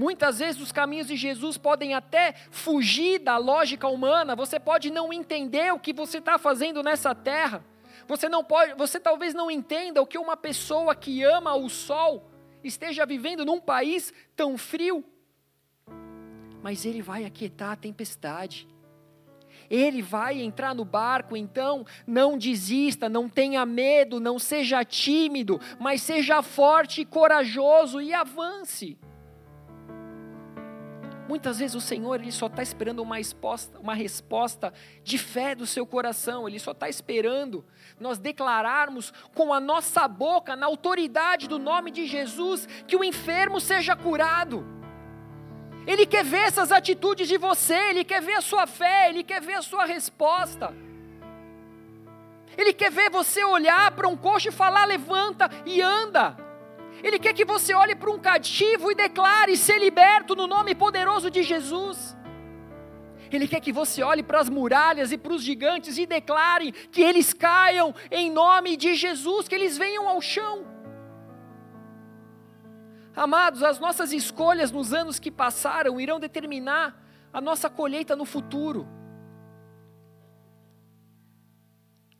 Muitas vezes os caminhos de Jesus podem até fugir da lógica humana, você pode não entender o que você está fazendo nessa terra. Você não pode, você talvez não entenda o que uma pessoa que ama o sol esteja vivendo num país tão frio. Mas ele vai aquietar a tempestade. Ele vai entrar no barco, então não desista, não tenha medo, não seja tímido, mas seja forte e corajoso e avance. Muitas vezes o Senhor ele só está esperando uma resposta, uma resposta de fé do seu coração, Ele só está esperando nós declararmos com a nossa boca, na autoridade do nome de Jesus, que o enfermo seja curado. Ele quer ver essas atitudes de você, Ele quer ver a sua fé, Ele quer ver a sua resposta. Ele quer ver você olhar para um coxo e falar: levanta e anda. Ele quer que você olhe para um cativo e declare ser liberto no nome poderoso de Jesus. Ele quer que você olhe para as muralhas e para os gigantes e declare que eles caiam em nome de Jesus, que eles venham ao chão. Amados, as nossas escolhas nos anos que passaram irão determinar a nossa colheita no futuro.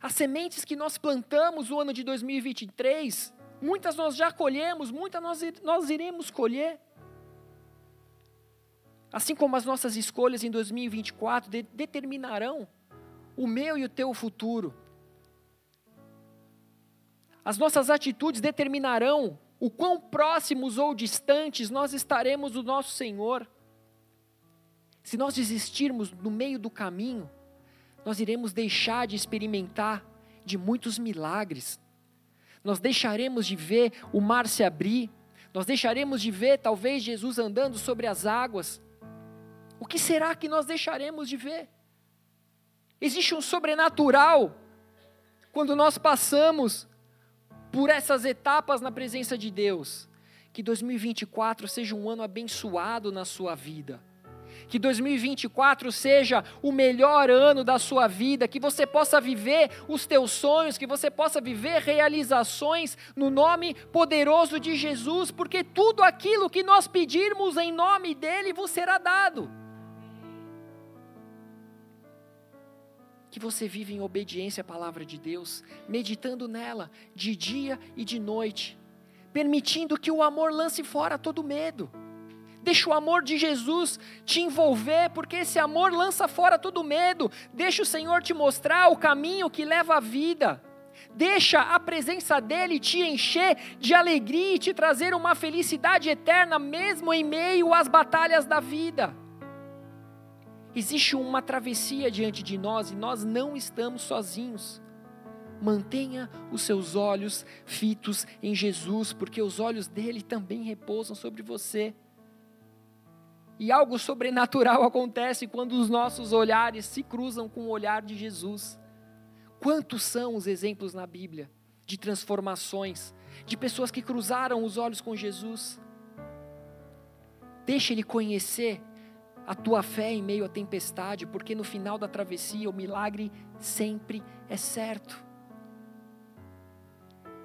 As sementes que nós plantamos no ano de 2023, muitas nós já colhemos, muitas nós, nós iremos colher. Assim como as nossas escolhas em 2024 de, determinarão o meu e o teu futuro. As nossas atitudes determinarão o quão próximos ou distantes nós estaremos do nosso Senhor. Se nós desistirmos no meio do caminho, nós iremos deixar de experimentar de muitos milagres. Nós deixaremos de ver o mar se abrir, nós deixaremos de ver talvez Jesus andando sobre as águas. O que será que nós deixaremos de ver? Existe um sobrenatural quando nós passamos por essas etapas na presença de Deus. Que 2024 seja um ano abençoado na sua vida. Que 2024 seja o melhor ano da sua vida, que você possa viver os teus sonhos, que você possa viver realizações no nome poderoso de Jesus, porque tudo aquilo que nós pedirmos em nome dele vos será dado. que você vive em obediência à palavra de Deus, meditando nela de dia e de noite, permitindo que o amor lance fora todo medo. Deixa o amor de Jesus te envolver, porque esse amor lança fora todo medo. Deixa o Senhor te mostrar o caminho que leva à vida. Deixa a presença dele te encher de alegria e te trazer uma felicidade eterna, mesmo em meio às batalhas da vida. Existe uma travessia diante de nós e nós não estamos sozinhos. Mantenha os seus olhos fitos em Jesus, porque os olhos dele também repousam sobre você. E algo sobrenatural acontece quando os nossos olhares se cruzam com o olhar de Jesus. Quantos são os exemplos na Bíblia de transformações, de pessoas que cruzaram os olhos com Jesus? Deixe Ele conhecer a tua fé em meio à tempestade, porque no final da travessia o milagre sempre é certo.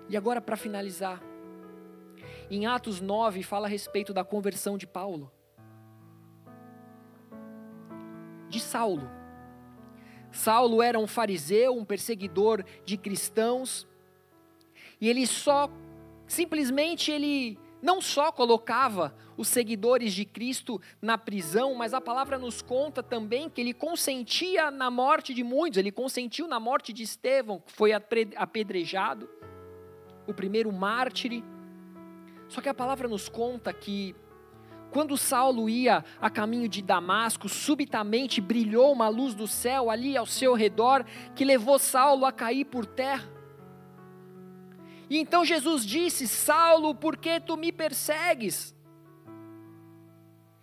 E agora, para finalizar, em Atos 9 fala a respeito da conversão de Paulo. De Saulo. Saulo era um fariseu, um perseguidor de cristãos, e ele só, simplesmente, ele não só colocava os seguidores de Cristo na prisão, mas a palavra nos conta também que ele consentia na morte de muitos, ele consentiu na morte de Estevão, que foi apedrejado, o primeiro mártir. Só que a palavra nos conta que quando Saulo ia a caminho de Damasco, subitamente brilhou uma luz do céu ali ao seu redor, que levou Saulo a cair por terra. E então Jesus disse: Saulo, por que tu me persegues?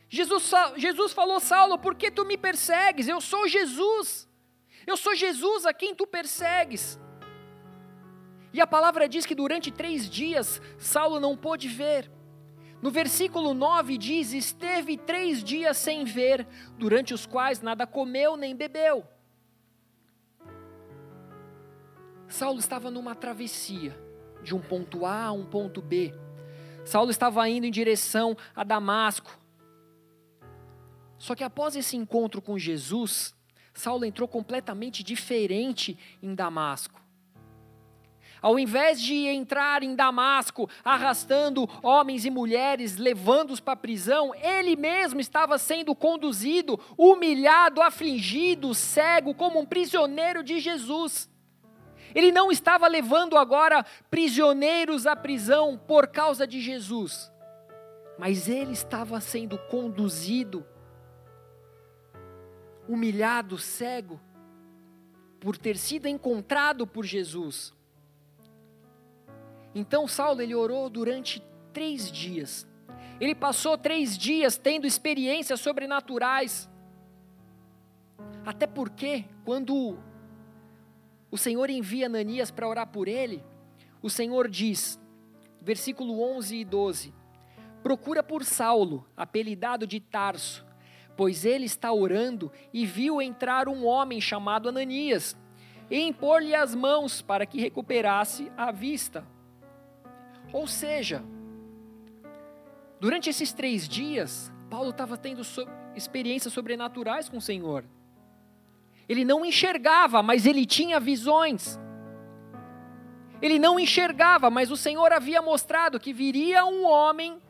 Jesus, Jesus falou: Saulo, por que tu me persegues? Eu sou Jesus. Eu sou Jesus a quem tu persegues. E a palavra diz que durante três dias Saulo não pôde ver. No versículo 9 diz: Esteve três dias sem ver, durante os quais nada comeu nem bebeu. Saulo estava numa travessia de um ponto A a um ponto B. Saulo estava indo em direção a Damasco. Só que após esse encontro com Jesus, Saulo entrou completamente diferente em Damasco. Ao invés de entrar em Damasco arrastando homens e mulheres, levando-os para a prisão, ele mesmo estava sendo conduzido, humilhado, afligido, cego, como um prisioneiro de Jesus. Ele não estava levando agora prisioneiros à prisão por causa de Jesus, mas ele estava sendo conduzido, humilhado, cego, por ter sido encontrado por Jesus. Então Saulo ele orou durante três dias. Ele passou três dias tendo experiências sobrenaturais. Até porque, quando o Senhor envia Ananias para orar por ele, o Senhor diz, versículo 11 e 12: Procura por Saulo, apelidado de Tarso, pois ele está orando e viu entrar um homem chamado Ananias, e impor-lhe as mãos para que recuperasse a vista. Ou seja, durante esses três dias, Paulo estava tendo so experiências sobrenaturais com o Senhor. Ele não enxergava, mas ele tinha visões. Ele não enxergava, mas o Senhor havia mostrado que viria um homem,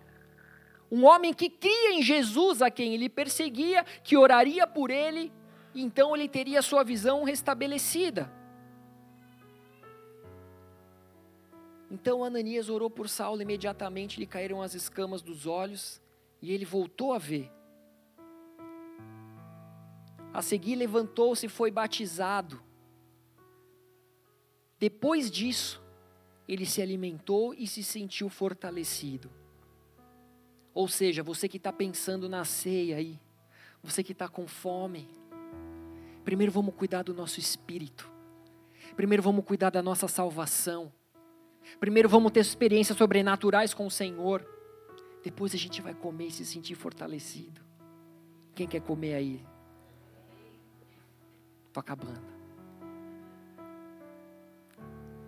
um homem que cria em Jesus a quem ele perseguia, que oraria por ele, e então ele teria sua visão restabelecida. Então Ananias orou por Saulo, imediatamente lhe caíram as escamas dos olhos e ele voltou a ver. A seguir, levantou-se e foi batizado. Depois disso, ele se alimentou e se sentiu fortalecido. Ou seja, você que está pensando na ceia aí, você que está com fome, primeiro vamos cuidar do nosso espírito, primeiro vamos cuidar da nossa salvação, primeiro vamos ter experiências sobrenaturais com o Senhor, depois a gente vai comer e se sentir fortalecido. Quem quer comer aí? Estou acabando.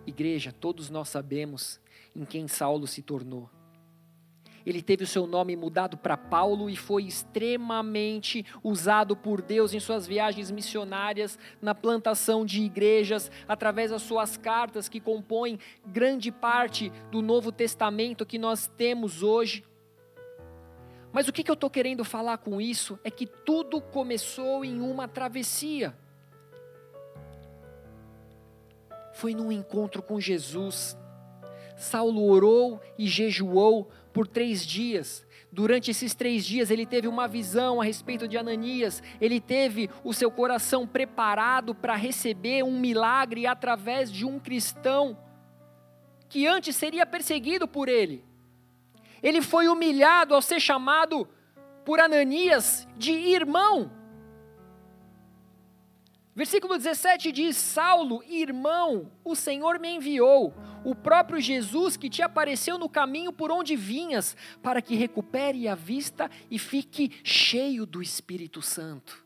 Igreja, todos nós sabemos em quem Saulo se tornou. Ele teve o seu nome mudado para Paulo e foi extremamente usado por Deus em suas viagens missionárias, na plantação de igrejas, através das suas cartas que compõem grande parte do Novo Testamento que nós temos hoje. Mas o que, eu estou querendo falar com isso é que tudo começou em uma travessia. foi num encontro com Jesus. Saulo orou e jejuou por três dias. Durante esses três dias, ele teve uma visão a respeito de Ananias, ele teve o seu coração preparado para receber um milagre através de um cristão que antes seria perseguido por ele. Ele foi humilhado ao ser chamado por Ananias de irmão. Versículo 17 diz: Saulo, irmão, o Senhor me enviou, o próprio Jesus que te apareceu no caminho por onde vinhas, para que recupere a vista e fique cheio do Espírito Santo.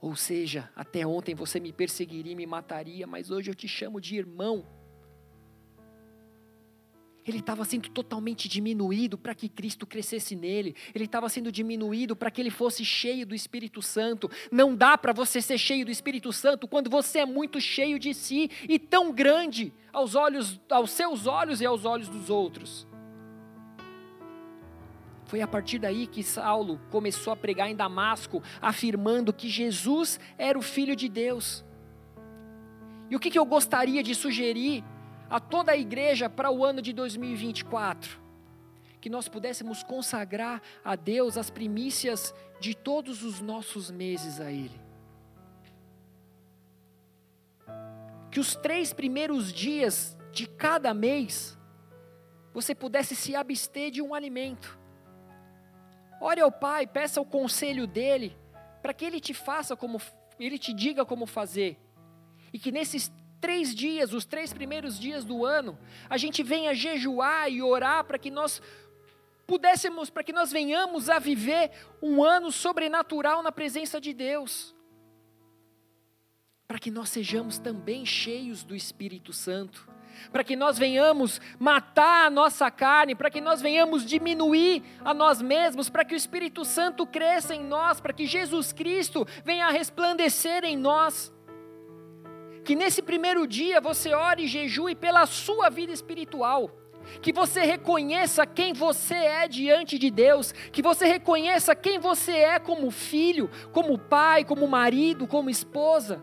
Ou seja, até ontem você me perseguiria e me mataria, mas hoje eu te chamo de irmão. Ele estava sendo totalmente diminuído para que Cristo crescesse nele. Ele estava sendo diminuído para que ele fosse cheio do Espírito Santo. Não dá para você ser cheio do Espírito Santo quando você é muito cheio de si e tão grande aos olhos, aos seus olhos e aos olhos dos outros. Foi a partir daí que Saulo começou a pregar em Damasco, afirmando que Jesus era o Filho de Deus. E o que, que eu gostaria de sugerir a toda a igreja para o ano de 2024. Que nós pudéssemos consagrar a Deus as primícias de todos os nossos meses a Ele. Que os três primeiros dias de cada mês você pudesse se abster de um alimento. Ore ao Pai, peça o conselho dele, para que ele te faça como, ele te diga como fazer. E que nesses três dias, os três primeiros dias do ano, a gente venha jejuar e orar para que nós pudéssemos, para que nós venhamos a viver um ano sobrenatural na presença de Deus. Para que nós sejamos também cheios do Espírito Santo. Para que nós venhamos matar a nossa carne, para que nós venhamos diminuir a nós mesmos, para que o Espírito Santo cresça em nós, para que Jesus Cristo venha a resplandecer em nós. Que nesse primeiro dia você ore e jejue pela sua vida espiritual. Que você reconheça quem você é diante de Deus, que você reconheça quem você é como filho, como pai, como marido, como esposa.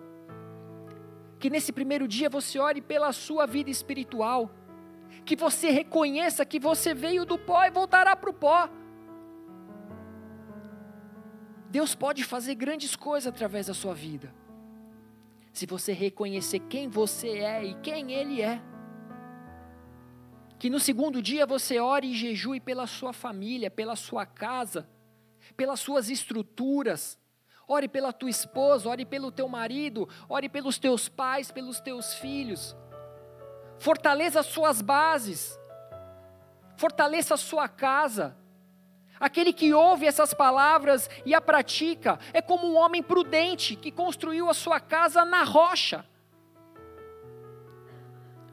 Que nesse primeiro dia você ore pela sua vida espiritual, que você reconheça que você veio do pó e voltará para o pó. Deus pode fazer grandes coisas através da sua vida se você reconhecer quem você é e quem Ele é. Que no segundo dia você ore e jejue pela sua família, pela sua casa, pelas suas estruturas. Ore pela tua esposa, ore pelo teu marido, ore pelos teus pais, pelos teus filhos. Fortaleça as suas bases. Fortaleça a sua casa. Aquele que ouve essas palavras e a pratica é como um homem prudente que construiu a sua casa na rocha.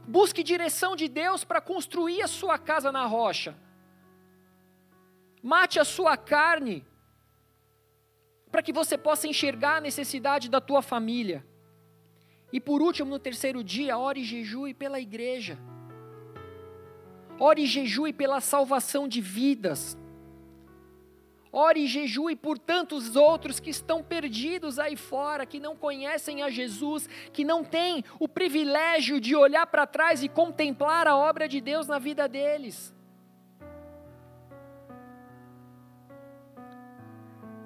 Busque direção de Deus para construir a sua casa na rocha. Mate a sua carne para que você possa enxergar a necessidade da tua família. E por último, no terceiro dia, ore e jejue pela igreja. Ore e jejue pela salvação de vidas Ore e jejue por tantos outros que estão perdidos aí fora, que não conhecem a Jesus, que não têm o privilégio de olhar para trás e contemplar a obra de Deus na vida deles.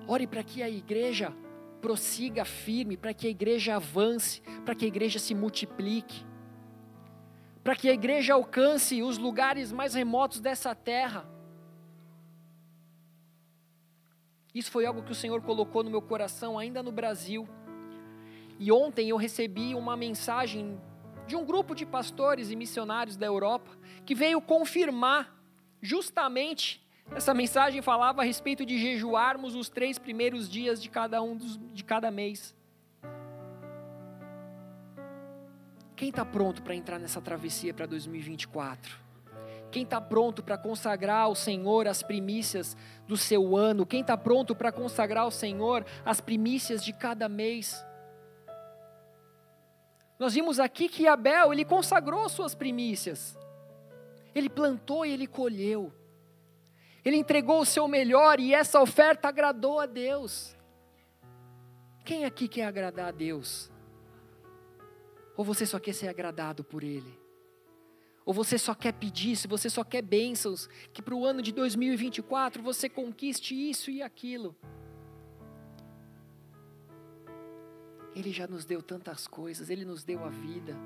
Ore para que a igreja prossiga firme, para que a igreja avance, para que a igreja se multiplique, para que a igreja alcance os lugares mais remotos dessa terra. Isso foi algo que o Senhor colocou no meu coração ainda no Brasil. E ontem eu recebi uma mensagem de um grupo de pastores e missionários da Europa que veio confirmar justamente essa mensagem falava a respeito de jejuarmos os três primeiros dias de cada um dos, de cada mês. Quem está pronto para entrar nessa travessia para 2024? Quem está pronto para consagrar ao Senhor as primícias do seu ano? Quem está pronto para consagrar ao Senhor as primícias de cada mês? Nós vimos aqui que Abel, ele consagrou suas primícias. Ele plantou e ele colheu. Ele entregou o seu melhor e essa oferta agradou a Deus. Quem aqui quer agradar a Deus? Ou você só quer ser agradado por Ele? Ou você só quer pedir, se você só quer bênçãos, que para o ano de 2024 você conquiste isso e aquilo. Ele já nos deu tantas coisas, Ele nos deu a vida,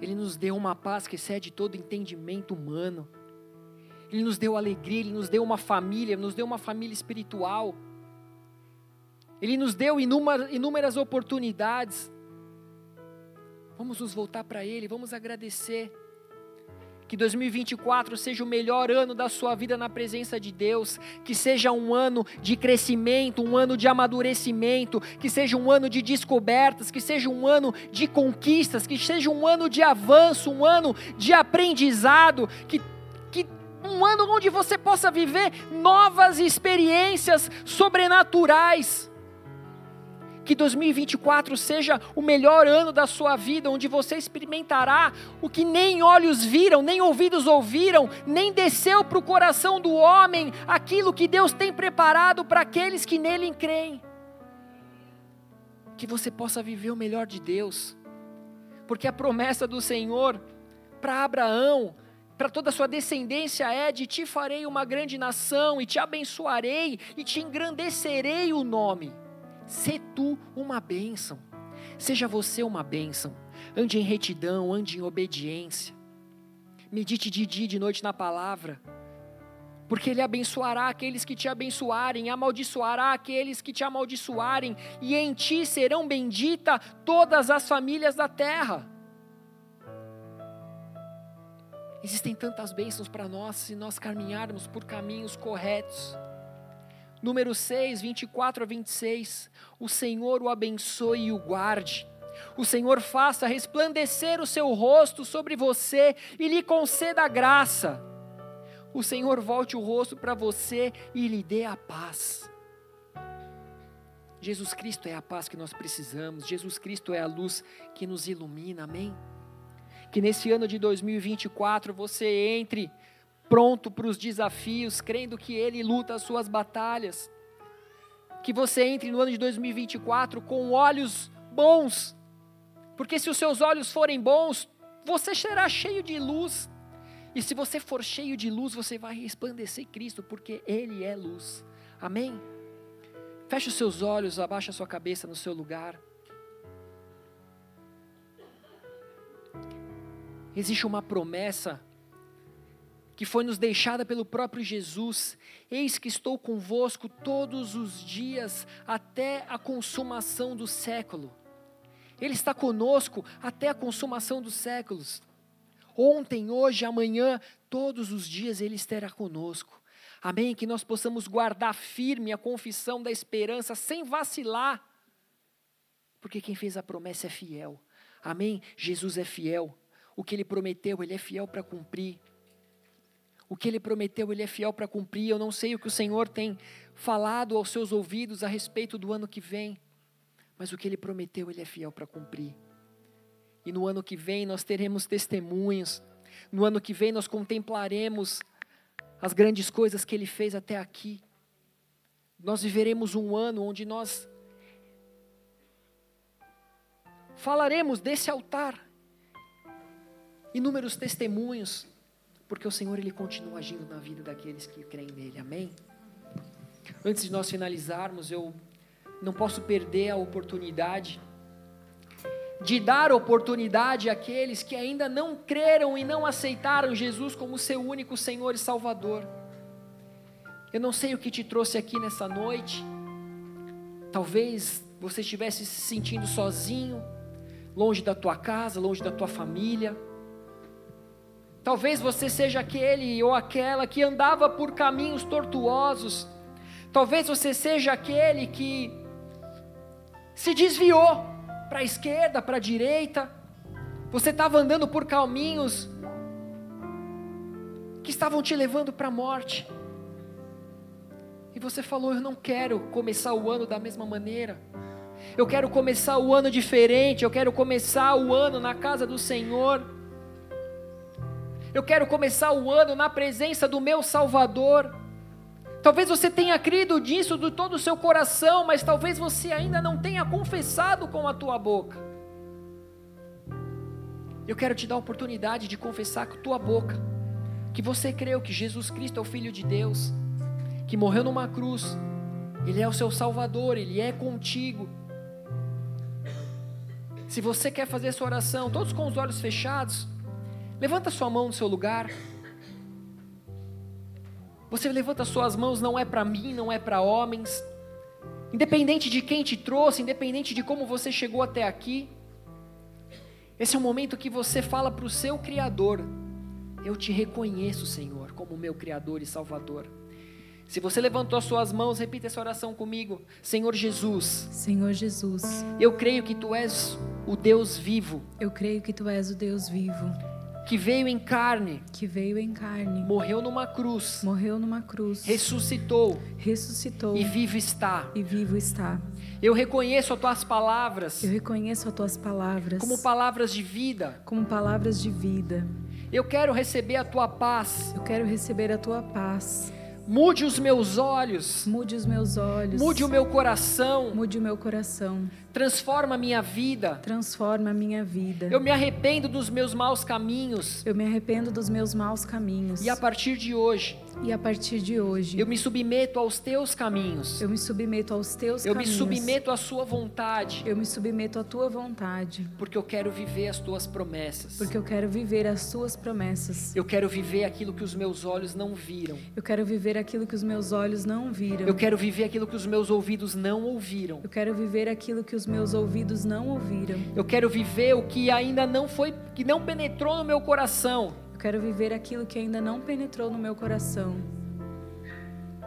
Ele nos deu uma paz que excede todo entendimento humano, Ele nos deu alegria, Ele nos deu uma família, nos deu uma família espiritual. Ele nos deu inúmeras oportunidades. Vamos nos voltar para Ele, vamos agradecer. Que 2024 seja o melhor ano da sua vida na presença de Deus, que seja um ano de crescimento, um ano de amadurecimento, que seja um ano de descobertas, que seja um ano de conquistas, que seja um ano de avanço, um ano de aprendizado, que, um ano onde você possa viver novas experiências sobrenaturais que 2024 seja o melhor ano da sua vida, onde você experimentará o que nem olhos viram, nem ouvidos ouviram, nem desceu para o coração do homem, aquilo que Deus tem preparado para aqueles que nele creem. Que você possa viver o melhor de Deus, porque a promessa do Senhor para Abraão, para toda a sua descendência é: de ti farei uma grande nação, e te abençoarei, e te engrandecerei o nome. Sê tu uma bênção. Seja você uma bênção. Ande em retidão, ande em obediência. Medite de dia e de noite na palavra. Porque Ele abençoará aqueles que te abençoarem, amaldiçoará aqueles que te amaldiçoarem, e em ti serão benditas todas as famílias da terra. Existem tantas bênçãos para nós se nós caminharmos por caminhos corretos. Número 6, 24 a 26. O Senhor o abençoe e o guarde. O Senhor faça resplandecer o seu rosto sobre você e lhe conceda graça. O Senhor volte o rosto para você e lhe dê a paz. Jesus Cristo é a paz que nós precisamos. Jesus Cristo é a luz que nos ilumina. Amém? Que nesse ano de 2024 você entre pronto para os desafios, crendo que Ele luta as suas batalhas. Que você entre no ano de 2024 com olhos bons, porque se os seus olhos forem bons, você será cheio de luz. E se você for cheio de luz, você vai resplandecer Cristo, porque Ele é luz. Amém? Feche os seus olhos, abaixa a sua cabeça no seu lugar. Existe uma promessa que foi nos deixada pelo próprio Jesus. Eis que estou convosco todos os dias até a consumação do século. Ele está conosco até a consumação dos séculos. Ontem, hoje, amanhã, todos os dias Ele estará conosco. Amém? Que nós possamos guardar firme a confissão da esperança sem vacilar, porque quem fez a promessa é fiel. Amém? Jesus é fiel. O que Ele prometeu, Ele é fiel para cumprir. O que ele prometeu, ele é fiel para cumprir. Eu não sei o que o Senhor tem falado aos seus ouvidos a respeito do ano que vem, mas o que ele prometeu, ele é fiel para cumprir. E no ano que vem nós teremos testemunhos. No ano que vem nós contemplaremos as grandes coisas que ele fez até aqui. Nós viveremos um ano onde nós falaremos desse altar, inúmeros testemunhos porque o Senhor ele continua agindo na vida daqueles que creem nele. Amém? Antes de nós finalizarmos, eu não posso perder a oportunidade de dar oportunidade àqueles que ainda não creram e não aceitaram Jesus como seu único Senhor e Salvador. Eu não sei o que te trouxe aqui nessa noite. Talvez você estivesse se sentindo sozinho, longe da tua casa, longe da tua família Talvez você seja aquele ou aquela que andava por caminhos tortuosos. Talvez você seja aquele que se desviou para a esquerda, para a direita. Você estava andando por caminhos que estavam te levando para a morte. E você falou: Eu não quero começar o ano da mesma maneira. Eu quero começar o ano diferente. Eu quero começar o ano na casa do Senhor. Eu quero começar o ano na presença do meu Salvador. Talvez você tenha crido disso de todo o seu coração, mas talvez você ainda não tenha confessado com a tua boca. Eu quero te dar a oportunidade de confessar com a tua boca que você creu que Jesus Cristo é o Filho de Deus, que morreu numa cruz, Ele é o seu Salvador, Ele é contigo. Se você quer fazer essa oração, todos com os olhos fechados, Levanta sua mão no seu lugar. Você levanta suas mãos, não é para mim, não é para homens. Independente de quem te trouxe, independente de como você chegou até aqui, esse é o momento que você fala para o seu Criador: Eu te reconheço, Senhor, como meu Criador e Salvador. Se você levantou as suas mãos, repita essa oração comigo. Senhor Jesus. Senhor Jesus. Eu creio que tu és o Deus vivo. Eu creio que tu és o Deus vivo que veio em carne, que veio em carne, morreu numa cruz, morreu numa cruz, ressuscitou, ressuscitou e vivo está. E vivo está. Eu reconheço as tuas palavras. Eu reconheço as tuas palavras como palavras de vida, como palavras de vida. Eu quero receber a tua paz. Eu quero receber a tua paz. Mude os meus olhos. Mude os meus olhos. Mude o meu coração. Mude o meu coração. Transforma a minha vida. Transforma a minha vida. Eu me arrependo dos meus maus caminhos. Eu me arrependo dos meus maus caminhos. E a partir de hoje, e a partir de hoje, eu me submeto aos teus caminhos. Eu me submeto aos teus eu caminhos. Eu me submeto à sua vontade. Eu me submeto à tua vontade. Porque eu quero viver as tuas promessas. Porque eu quero viver as tuas promessas. Eu quero viver aquilo que os meus olhos não viram. Eu quero viver aquilo que os meus olhos não viram. Eu quero viver aquilo que os meus ouvidos não ouviram. Eu quero viver aquilo que os meus ouvidos não ouviram. Eu quero viver o que ainda não foi, que não penetrou no meu coração. Eu quero viver aquilo que ainda não penetrou no meu coração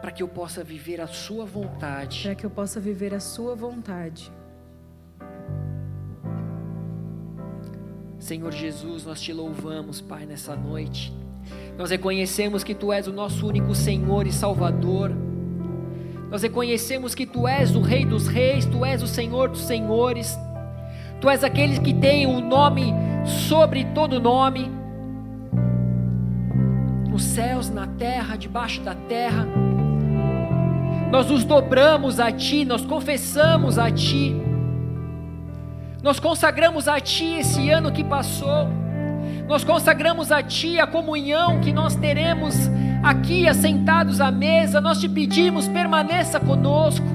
para que eu possa viver a sua vontade. Para que eu possa viver a sua vontade. Senhor Jesus, nós te louvamos, Pai, nessa noite. Nós reconhecemos que tu és o nosso único Senhor e Salvador. Nós reconhecemos que tu és o Rei dos Reis, tu és o Senhor dos Senhores. Tu és aquele que tem o um nome sobre todo nome. Nos céus, na terra, debaixo da terra nós nos dobramos a Ti, nós confessamos a Ti, nós consagramos a Ti esse ano que passou, nós consagramos a Ti a comunhão que nós teremos aqui assentados à mesa, nós te pedimos, permaneça conosco.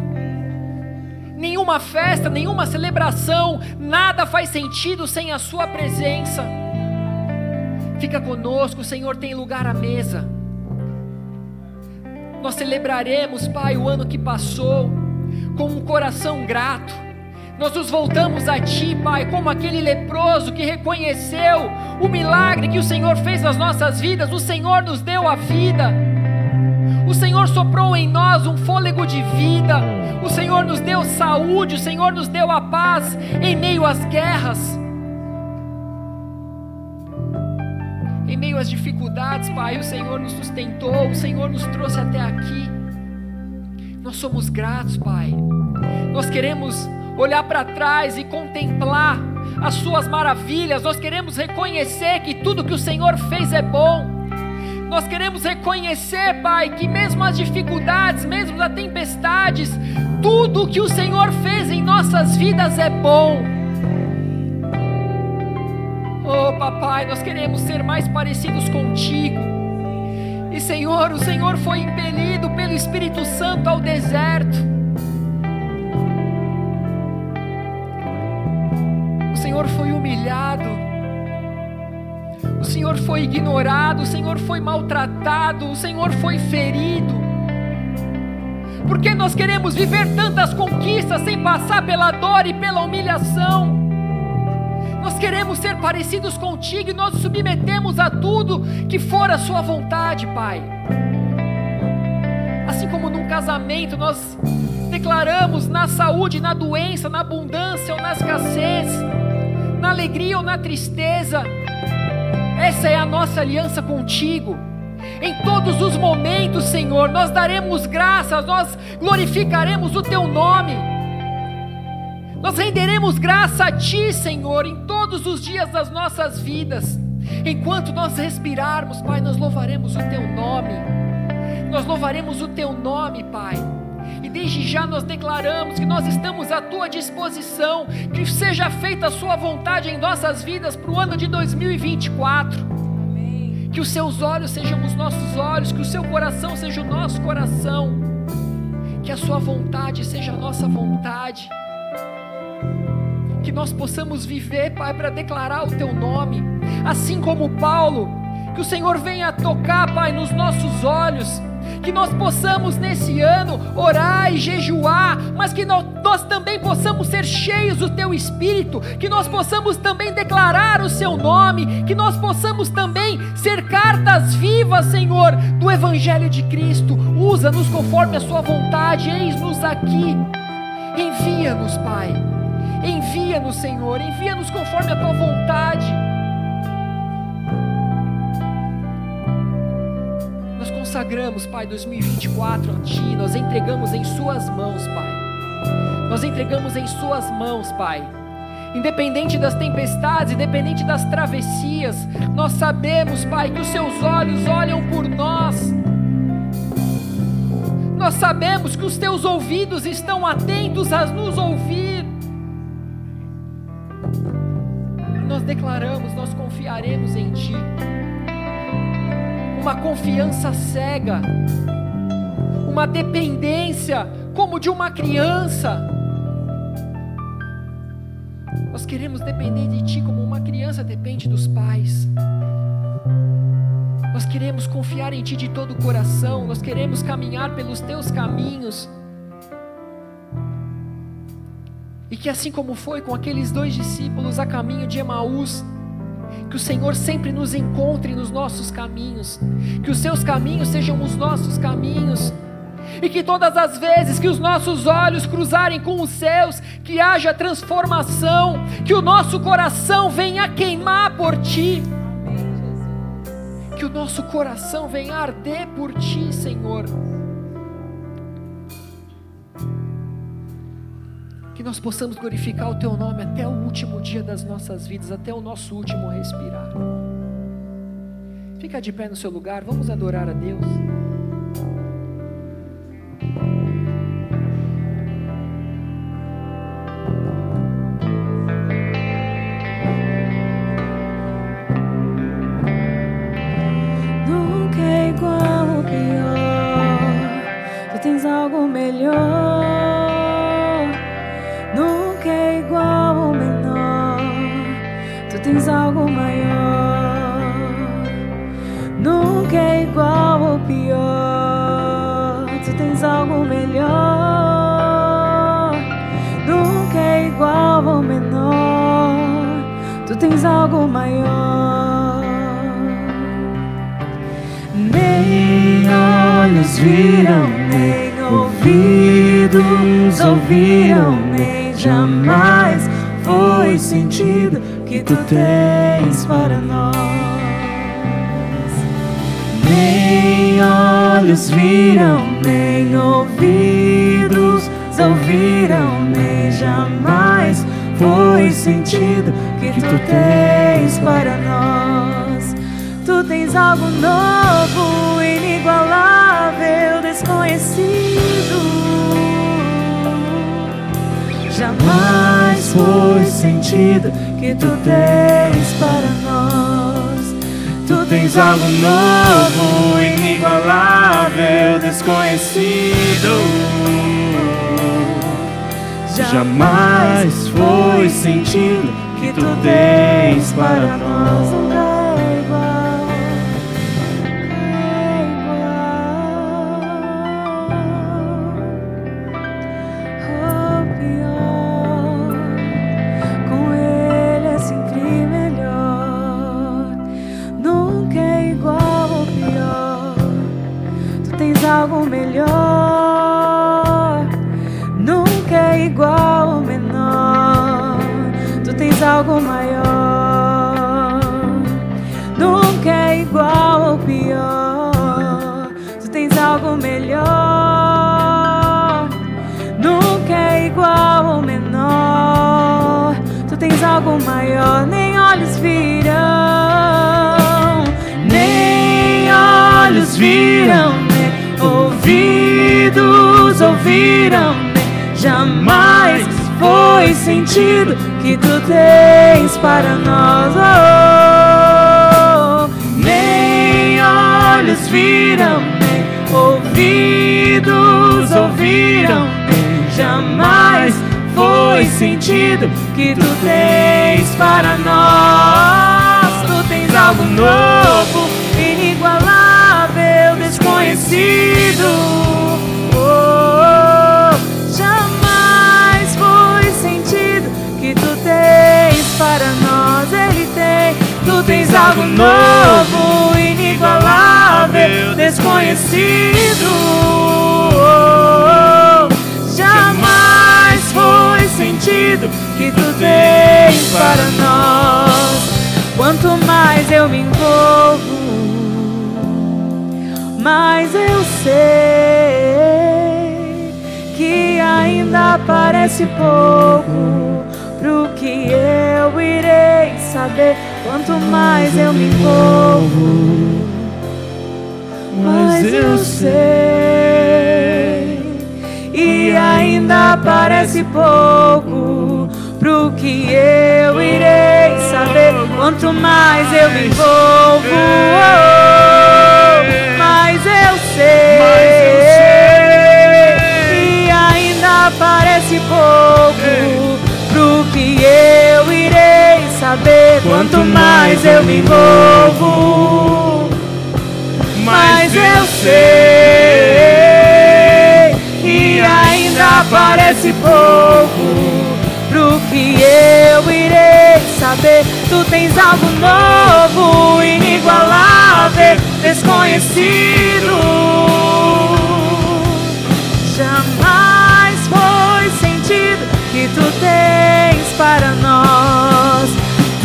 Nenhuma festa, nenhuma celebração, nada faz sentido sem a Sua presença. Fica conosco, o Senhor tem lugar à mesa. Nós celebraremos, Pai, o ano que passou com um coração grato. Nós nos voltamos a Ti, Pai, como aquele leproso que reconheceu o milagre que o Senhor fez nas nossas vidas. O Senhor nos deu a vida. O Senhor soprou em nós um fôlego de vida. O Senhor nos deu saúde. O Senhor nos deu a paz em meio às guerras. Em meio às dificuldades, Pai, o Senhor nos sustentou, o Senhor nos trouxe até aqui. Nós somos gratos, Pai. Nós queremos olhar para trás e contemplar as Suas maravilhas. Nós queremos reconhecer que tudo que o Senhor fez é bom. Nós queremos reconhecer, Pai, que mesmo as dificuldades, mesmo as tempestades, tudo que o Senhor fez em nossas vidas é bom. Oh, papai, nós queremos ser mais parecidos contigo. E Senhor, o Senhor foi impelido pelo Espírito Santo ao deserto. O Senhor foi humilhado. O Senhor foi ignorado, o Senhor foi maltratado, o Senhor foi ferido. Porque nós queremos viver tantas conquistas sem passar pela dor e pela humilhação? Queremos ser parecidos contigo e nós nos submetemos a tudo que for a Sua vontade, Pai. Assim como num casamento nós declaramos na saúde, na doença, na abundância ou na escassez, na alegria ou na tristeza, essa é a nossa aliança contigo. Em todos os momentos, Senhor, nós daremos graças, nós glorificaremos o Teu nome. Nós renderemos graça a Ti, Senhor, em todos os dias das nossas vidas. Enquanto nós respirarmos, Pai, nós louvaremos o Teu nome. Nós louvaremos o Teu nome, Pai. E desde já nós declaramos que nós estamos à Tua disposição, que seja feita a Sua vontade em nossas vidas para o ano de 2024. Amém. Que os Seus olhos sejam os nossos olhos, que o Seu coração seja o nosso coração, que a Sua vontade seja a nossa vontade que nós possamos viver, Pai, para declarar o Teu nome, assim como Paulo, que o Senhor venha tocar, Pai, nos nossos olhos, que nós possamos nesse ano orar e jejuar, mas que nós, nós também possamos ser cheios do Teu Espírito, que nós possamos também declarar o Seu nome, que nós possamos também ser cartas vivas, Senhor, do Evangelho de Cristo. Usa-nos conforme a Sua vontade, eis-nos aqui. Envia-nos, Pai. Envia-nos, Senhor. Envia-nos conforme a Tua vontade. Nós consagramos, Pai, 2024 a Ti. Nós entregamos em Suas mãos, Pai. Nós entregamos em Suas mãos, Pai. Independente das tempestades, independente das travessias, nós sabemos, Pai, que os Seus olhos olham por nós. Nós sabemos que os Teus ouvidos estão atentos a nos ouvir. Nós declaramos, nós confiaremos em Ti uma confiança cega, uma dependência como de uma criança. Nós queremos depender de Ti como uma criança depende dos pais. Nós queremos confiar em Ti de todo o coração, nós queremos caminhar pelos Teus caminhos. E que assim como foi com aqueles dois discípulos a caminho de Emaús, que o Senhor sempre nos encontre nos nossos caminhos, que os seus caminhos sejam os nossos caminhos, e que todas as vezes que os nossos olhos cruzarem com os seus, que haja transformação, que o nosso coração venha queimar por Ti, que o nosso coração venha arder por Ti, Senhor. Nós possamos glorificar o Teu nome até o último dia das nossas vidas, até o nosso último respirar. Fica de pé no seu lugar, vamos adorar a Deus. Nunca é igual ou pior. Tu tens algo melhor. Algo maior. Nem olhos viram, nem ouvidos ouviram, nem jamais foi sentido que tu tens para nós. Nem olhos viram, nem ouvidos ouviram, nem jamais foi sentido que tu tens para nós. Tu tens algo novo, inigualável, desconhecido. Jamais foi sentido que tu tens para nós. Tu tens algo novo, inigualável, desconhecido. Jamais foi sentido tu tens para nós. Nunca é igual, é igual. Oh, pior, com ele é sempre melhor. Nunca é igual ou pior. Tu tens algo melhor. Algo maior. Nunca é igual ou pior. Tu tens algo melhor. Nunca é igual ou menor. Tu tens algo maior. Nem olhos viram, nem olhos viram, nem ouvidos ouviram, nem jamais foi sentido tens para nós. Oh, nem olhos viram, nem ouvidos ouviram, nem jamais foi sentido que tu tens para nós. Tu tens algo novo, inigualável, desconhecido. tens algo novo, inigualável, desconhecido. Jamais foi sentido que tu tens para nós. Quanto mais eu me envolvo, mais eu sei que ainda parece pouco pro que eu irei saber Quanto mais eu me envolvo, mais eu sei. E ainda parece pouco pro que eu irei saber. Quanto mais eu me envolvo, oh, mais eu sei. E ainda parece pouco pro que eu irei saber. Quanto mais eu me envolvo, mais eu sei. E ainda parece pouco pro que eu irei saber. Tu tens algo novo, inigualável, desconhecido. Jamais foi sentido que tu tens para nós.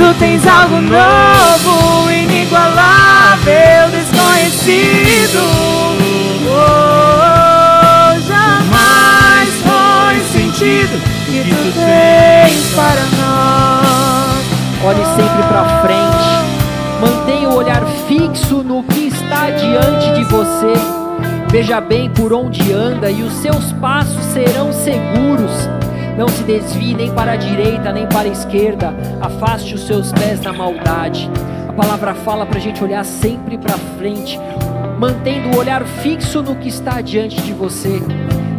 Tu tens algo novo, inigualável, desconhecido. Oh, jamais foi sentido que tu tens para nós. Olhe sempre para frente. Mantenha o olhar fixo no que está diante de você. Veja bem por onde anda e os seus passos serão seguros. Não se desvie nem para a direita nem para a esquerda. Afaste os seus pés da maldade. A palavra fala para a gente olhar sempre para frente, mantendo o olhar fixo no que está diante de você.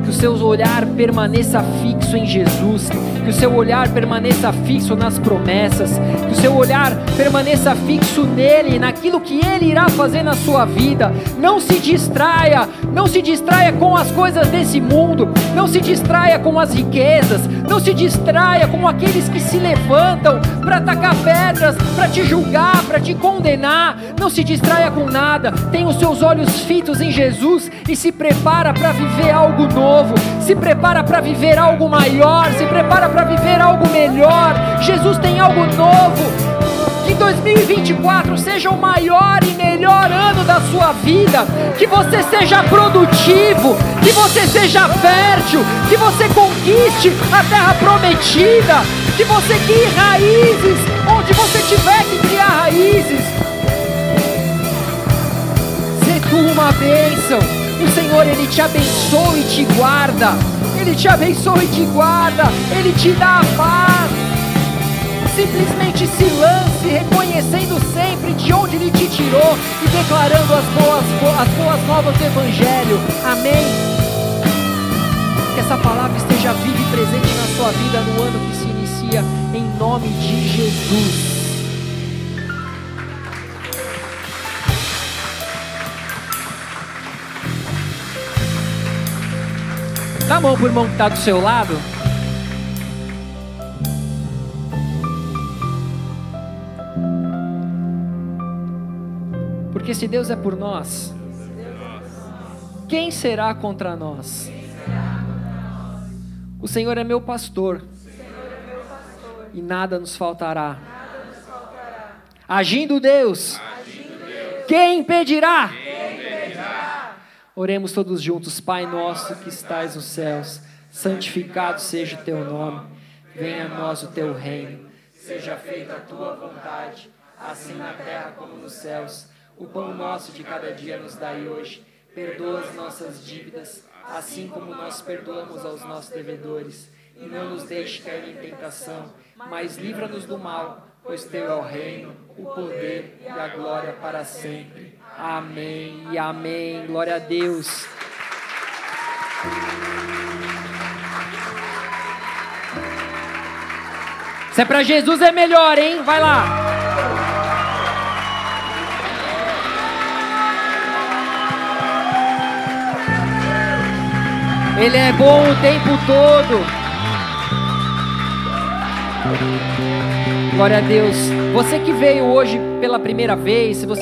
Que o seu olhar permaneça fixo em Jesus, que o seu olhar permaneça fixo nas promessas, que o seu olhar permaneça fixo nele, naquilo que ele irá fazer na sua vida. Não se distraia, não se distraia com as coisas desse mundo, não se distraia com as riquezas, não se distraia com aqueles que se levantam para atacar pedras, para te julgar, para te condenar. Não se distraia com nada. Tenha os seus olhos fitos em Jesus e se prepara para viver algo novo. Se prepara para viver algo maior, se prepara para viver algo melhor. Jesus tem algo novo. Que 2024 seja o maior e melhor ano da sua vida. Que você seja produtivo, que você seja fértil, que você conquiste a terra prometida, que você crie raízes onde você tiver que criar raízes. Ser tu uma bênção. O Senhor, Ele te abençoa e te guarda. Ele te abençoa e te guarda. Ele te dá a paz. Simplesmente se lance, reconhecendo sempre de onde Ele te tirou e declarando as boas, as boas novas do Evangelho. Amém. Que essa palavra esteja viva e presente na sua vida no ano que se inicia, em nome de Jesus. Dá a mão pro irmão que está do seu lado. Porque se Deus é por nós, quem será contra nós? O Senhor é meu pastor, e nada nos faltará. Agindo Deus, quem impedirá? Oremos todos juntos, Pai nosso que estais nos céus, santificado seja o teu nome, venha a nós o teu reino, seja feita a tua vontade, assim na terra como nos céus. O pão nosso de cada dia nos dai hoje, perdoa as nossas dívidas, assim como nós perdoamos aos nossos devedores, e não nos deixe cair em tentação, mas livra-nos do mal, pois teu é o reino, o poder e a glória para sempre. Amém e amém. Glória a Deus. Se é para Jesus é melhor, hein? Vai lá. Ele é bom o tempo todo. Glória a Deus. Você que veio hoje pela primeira vez, se você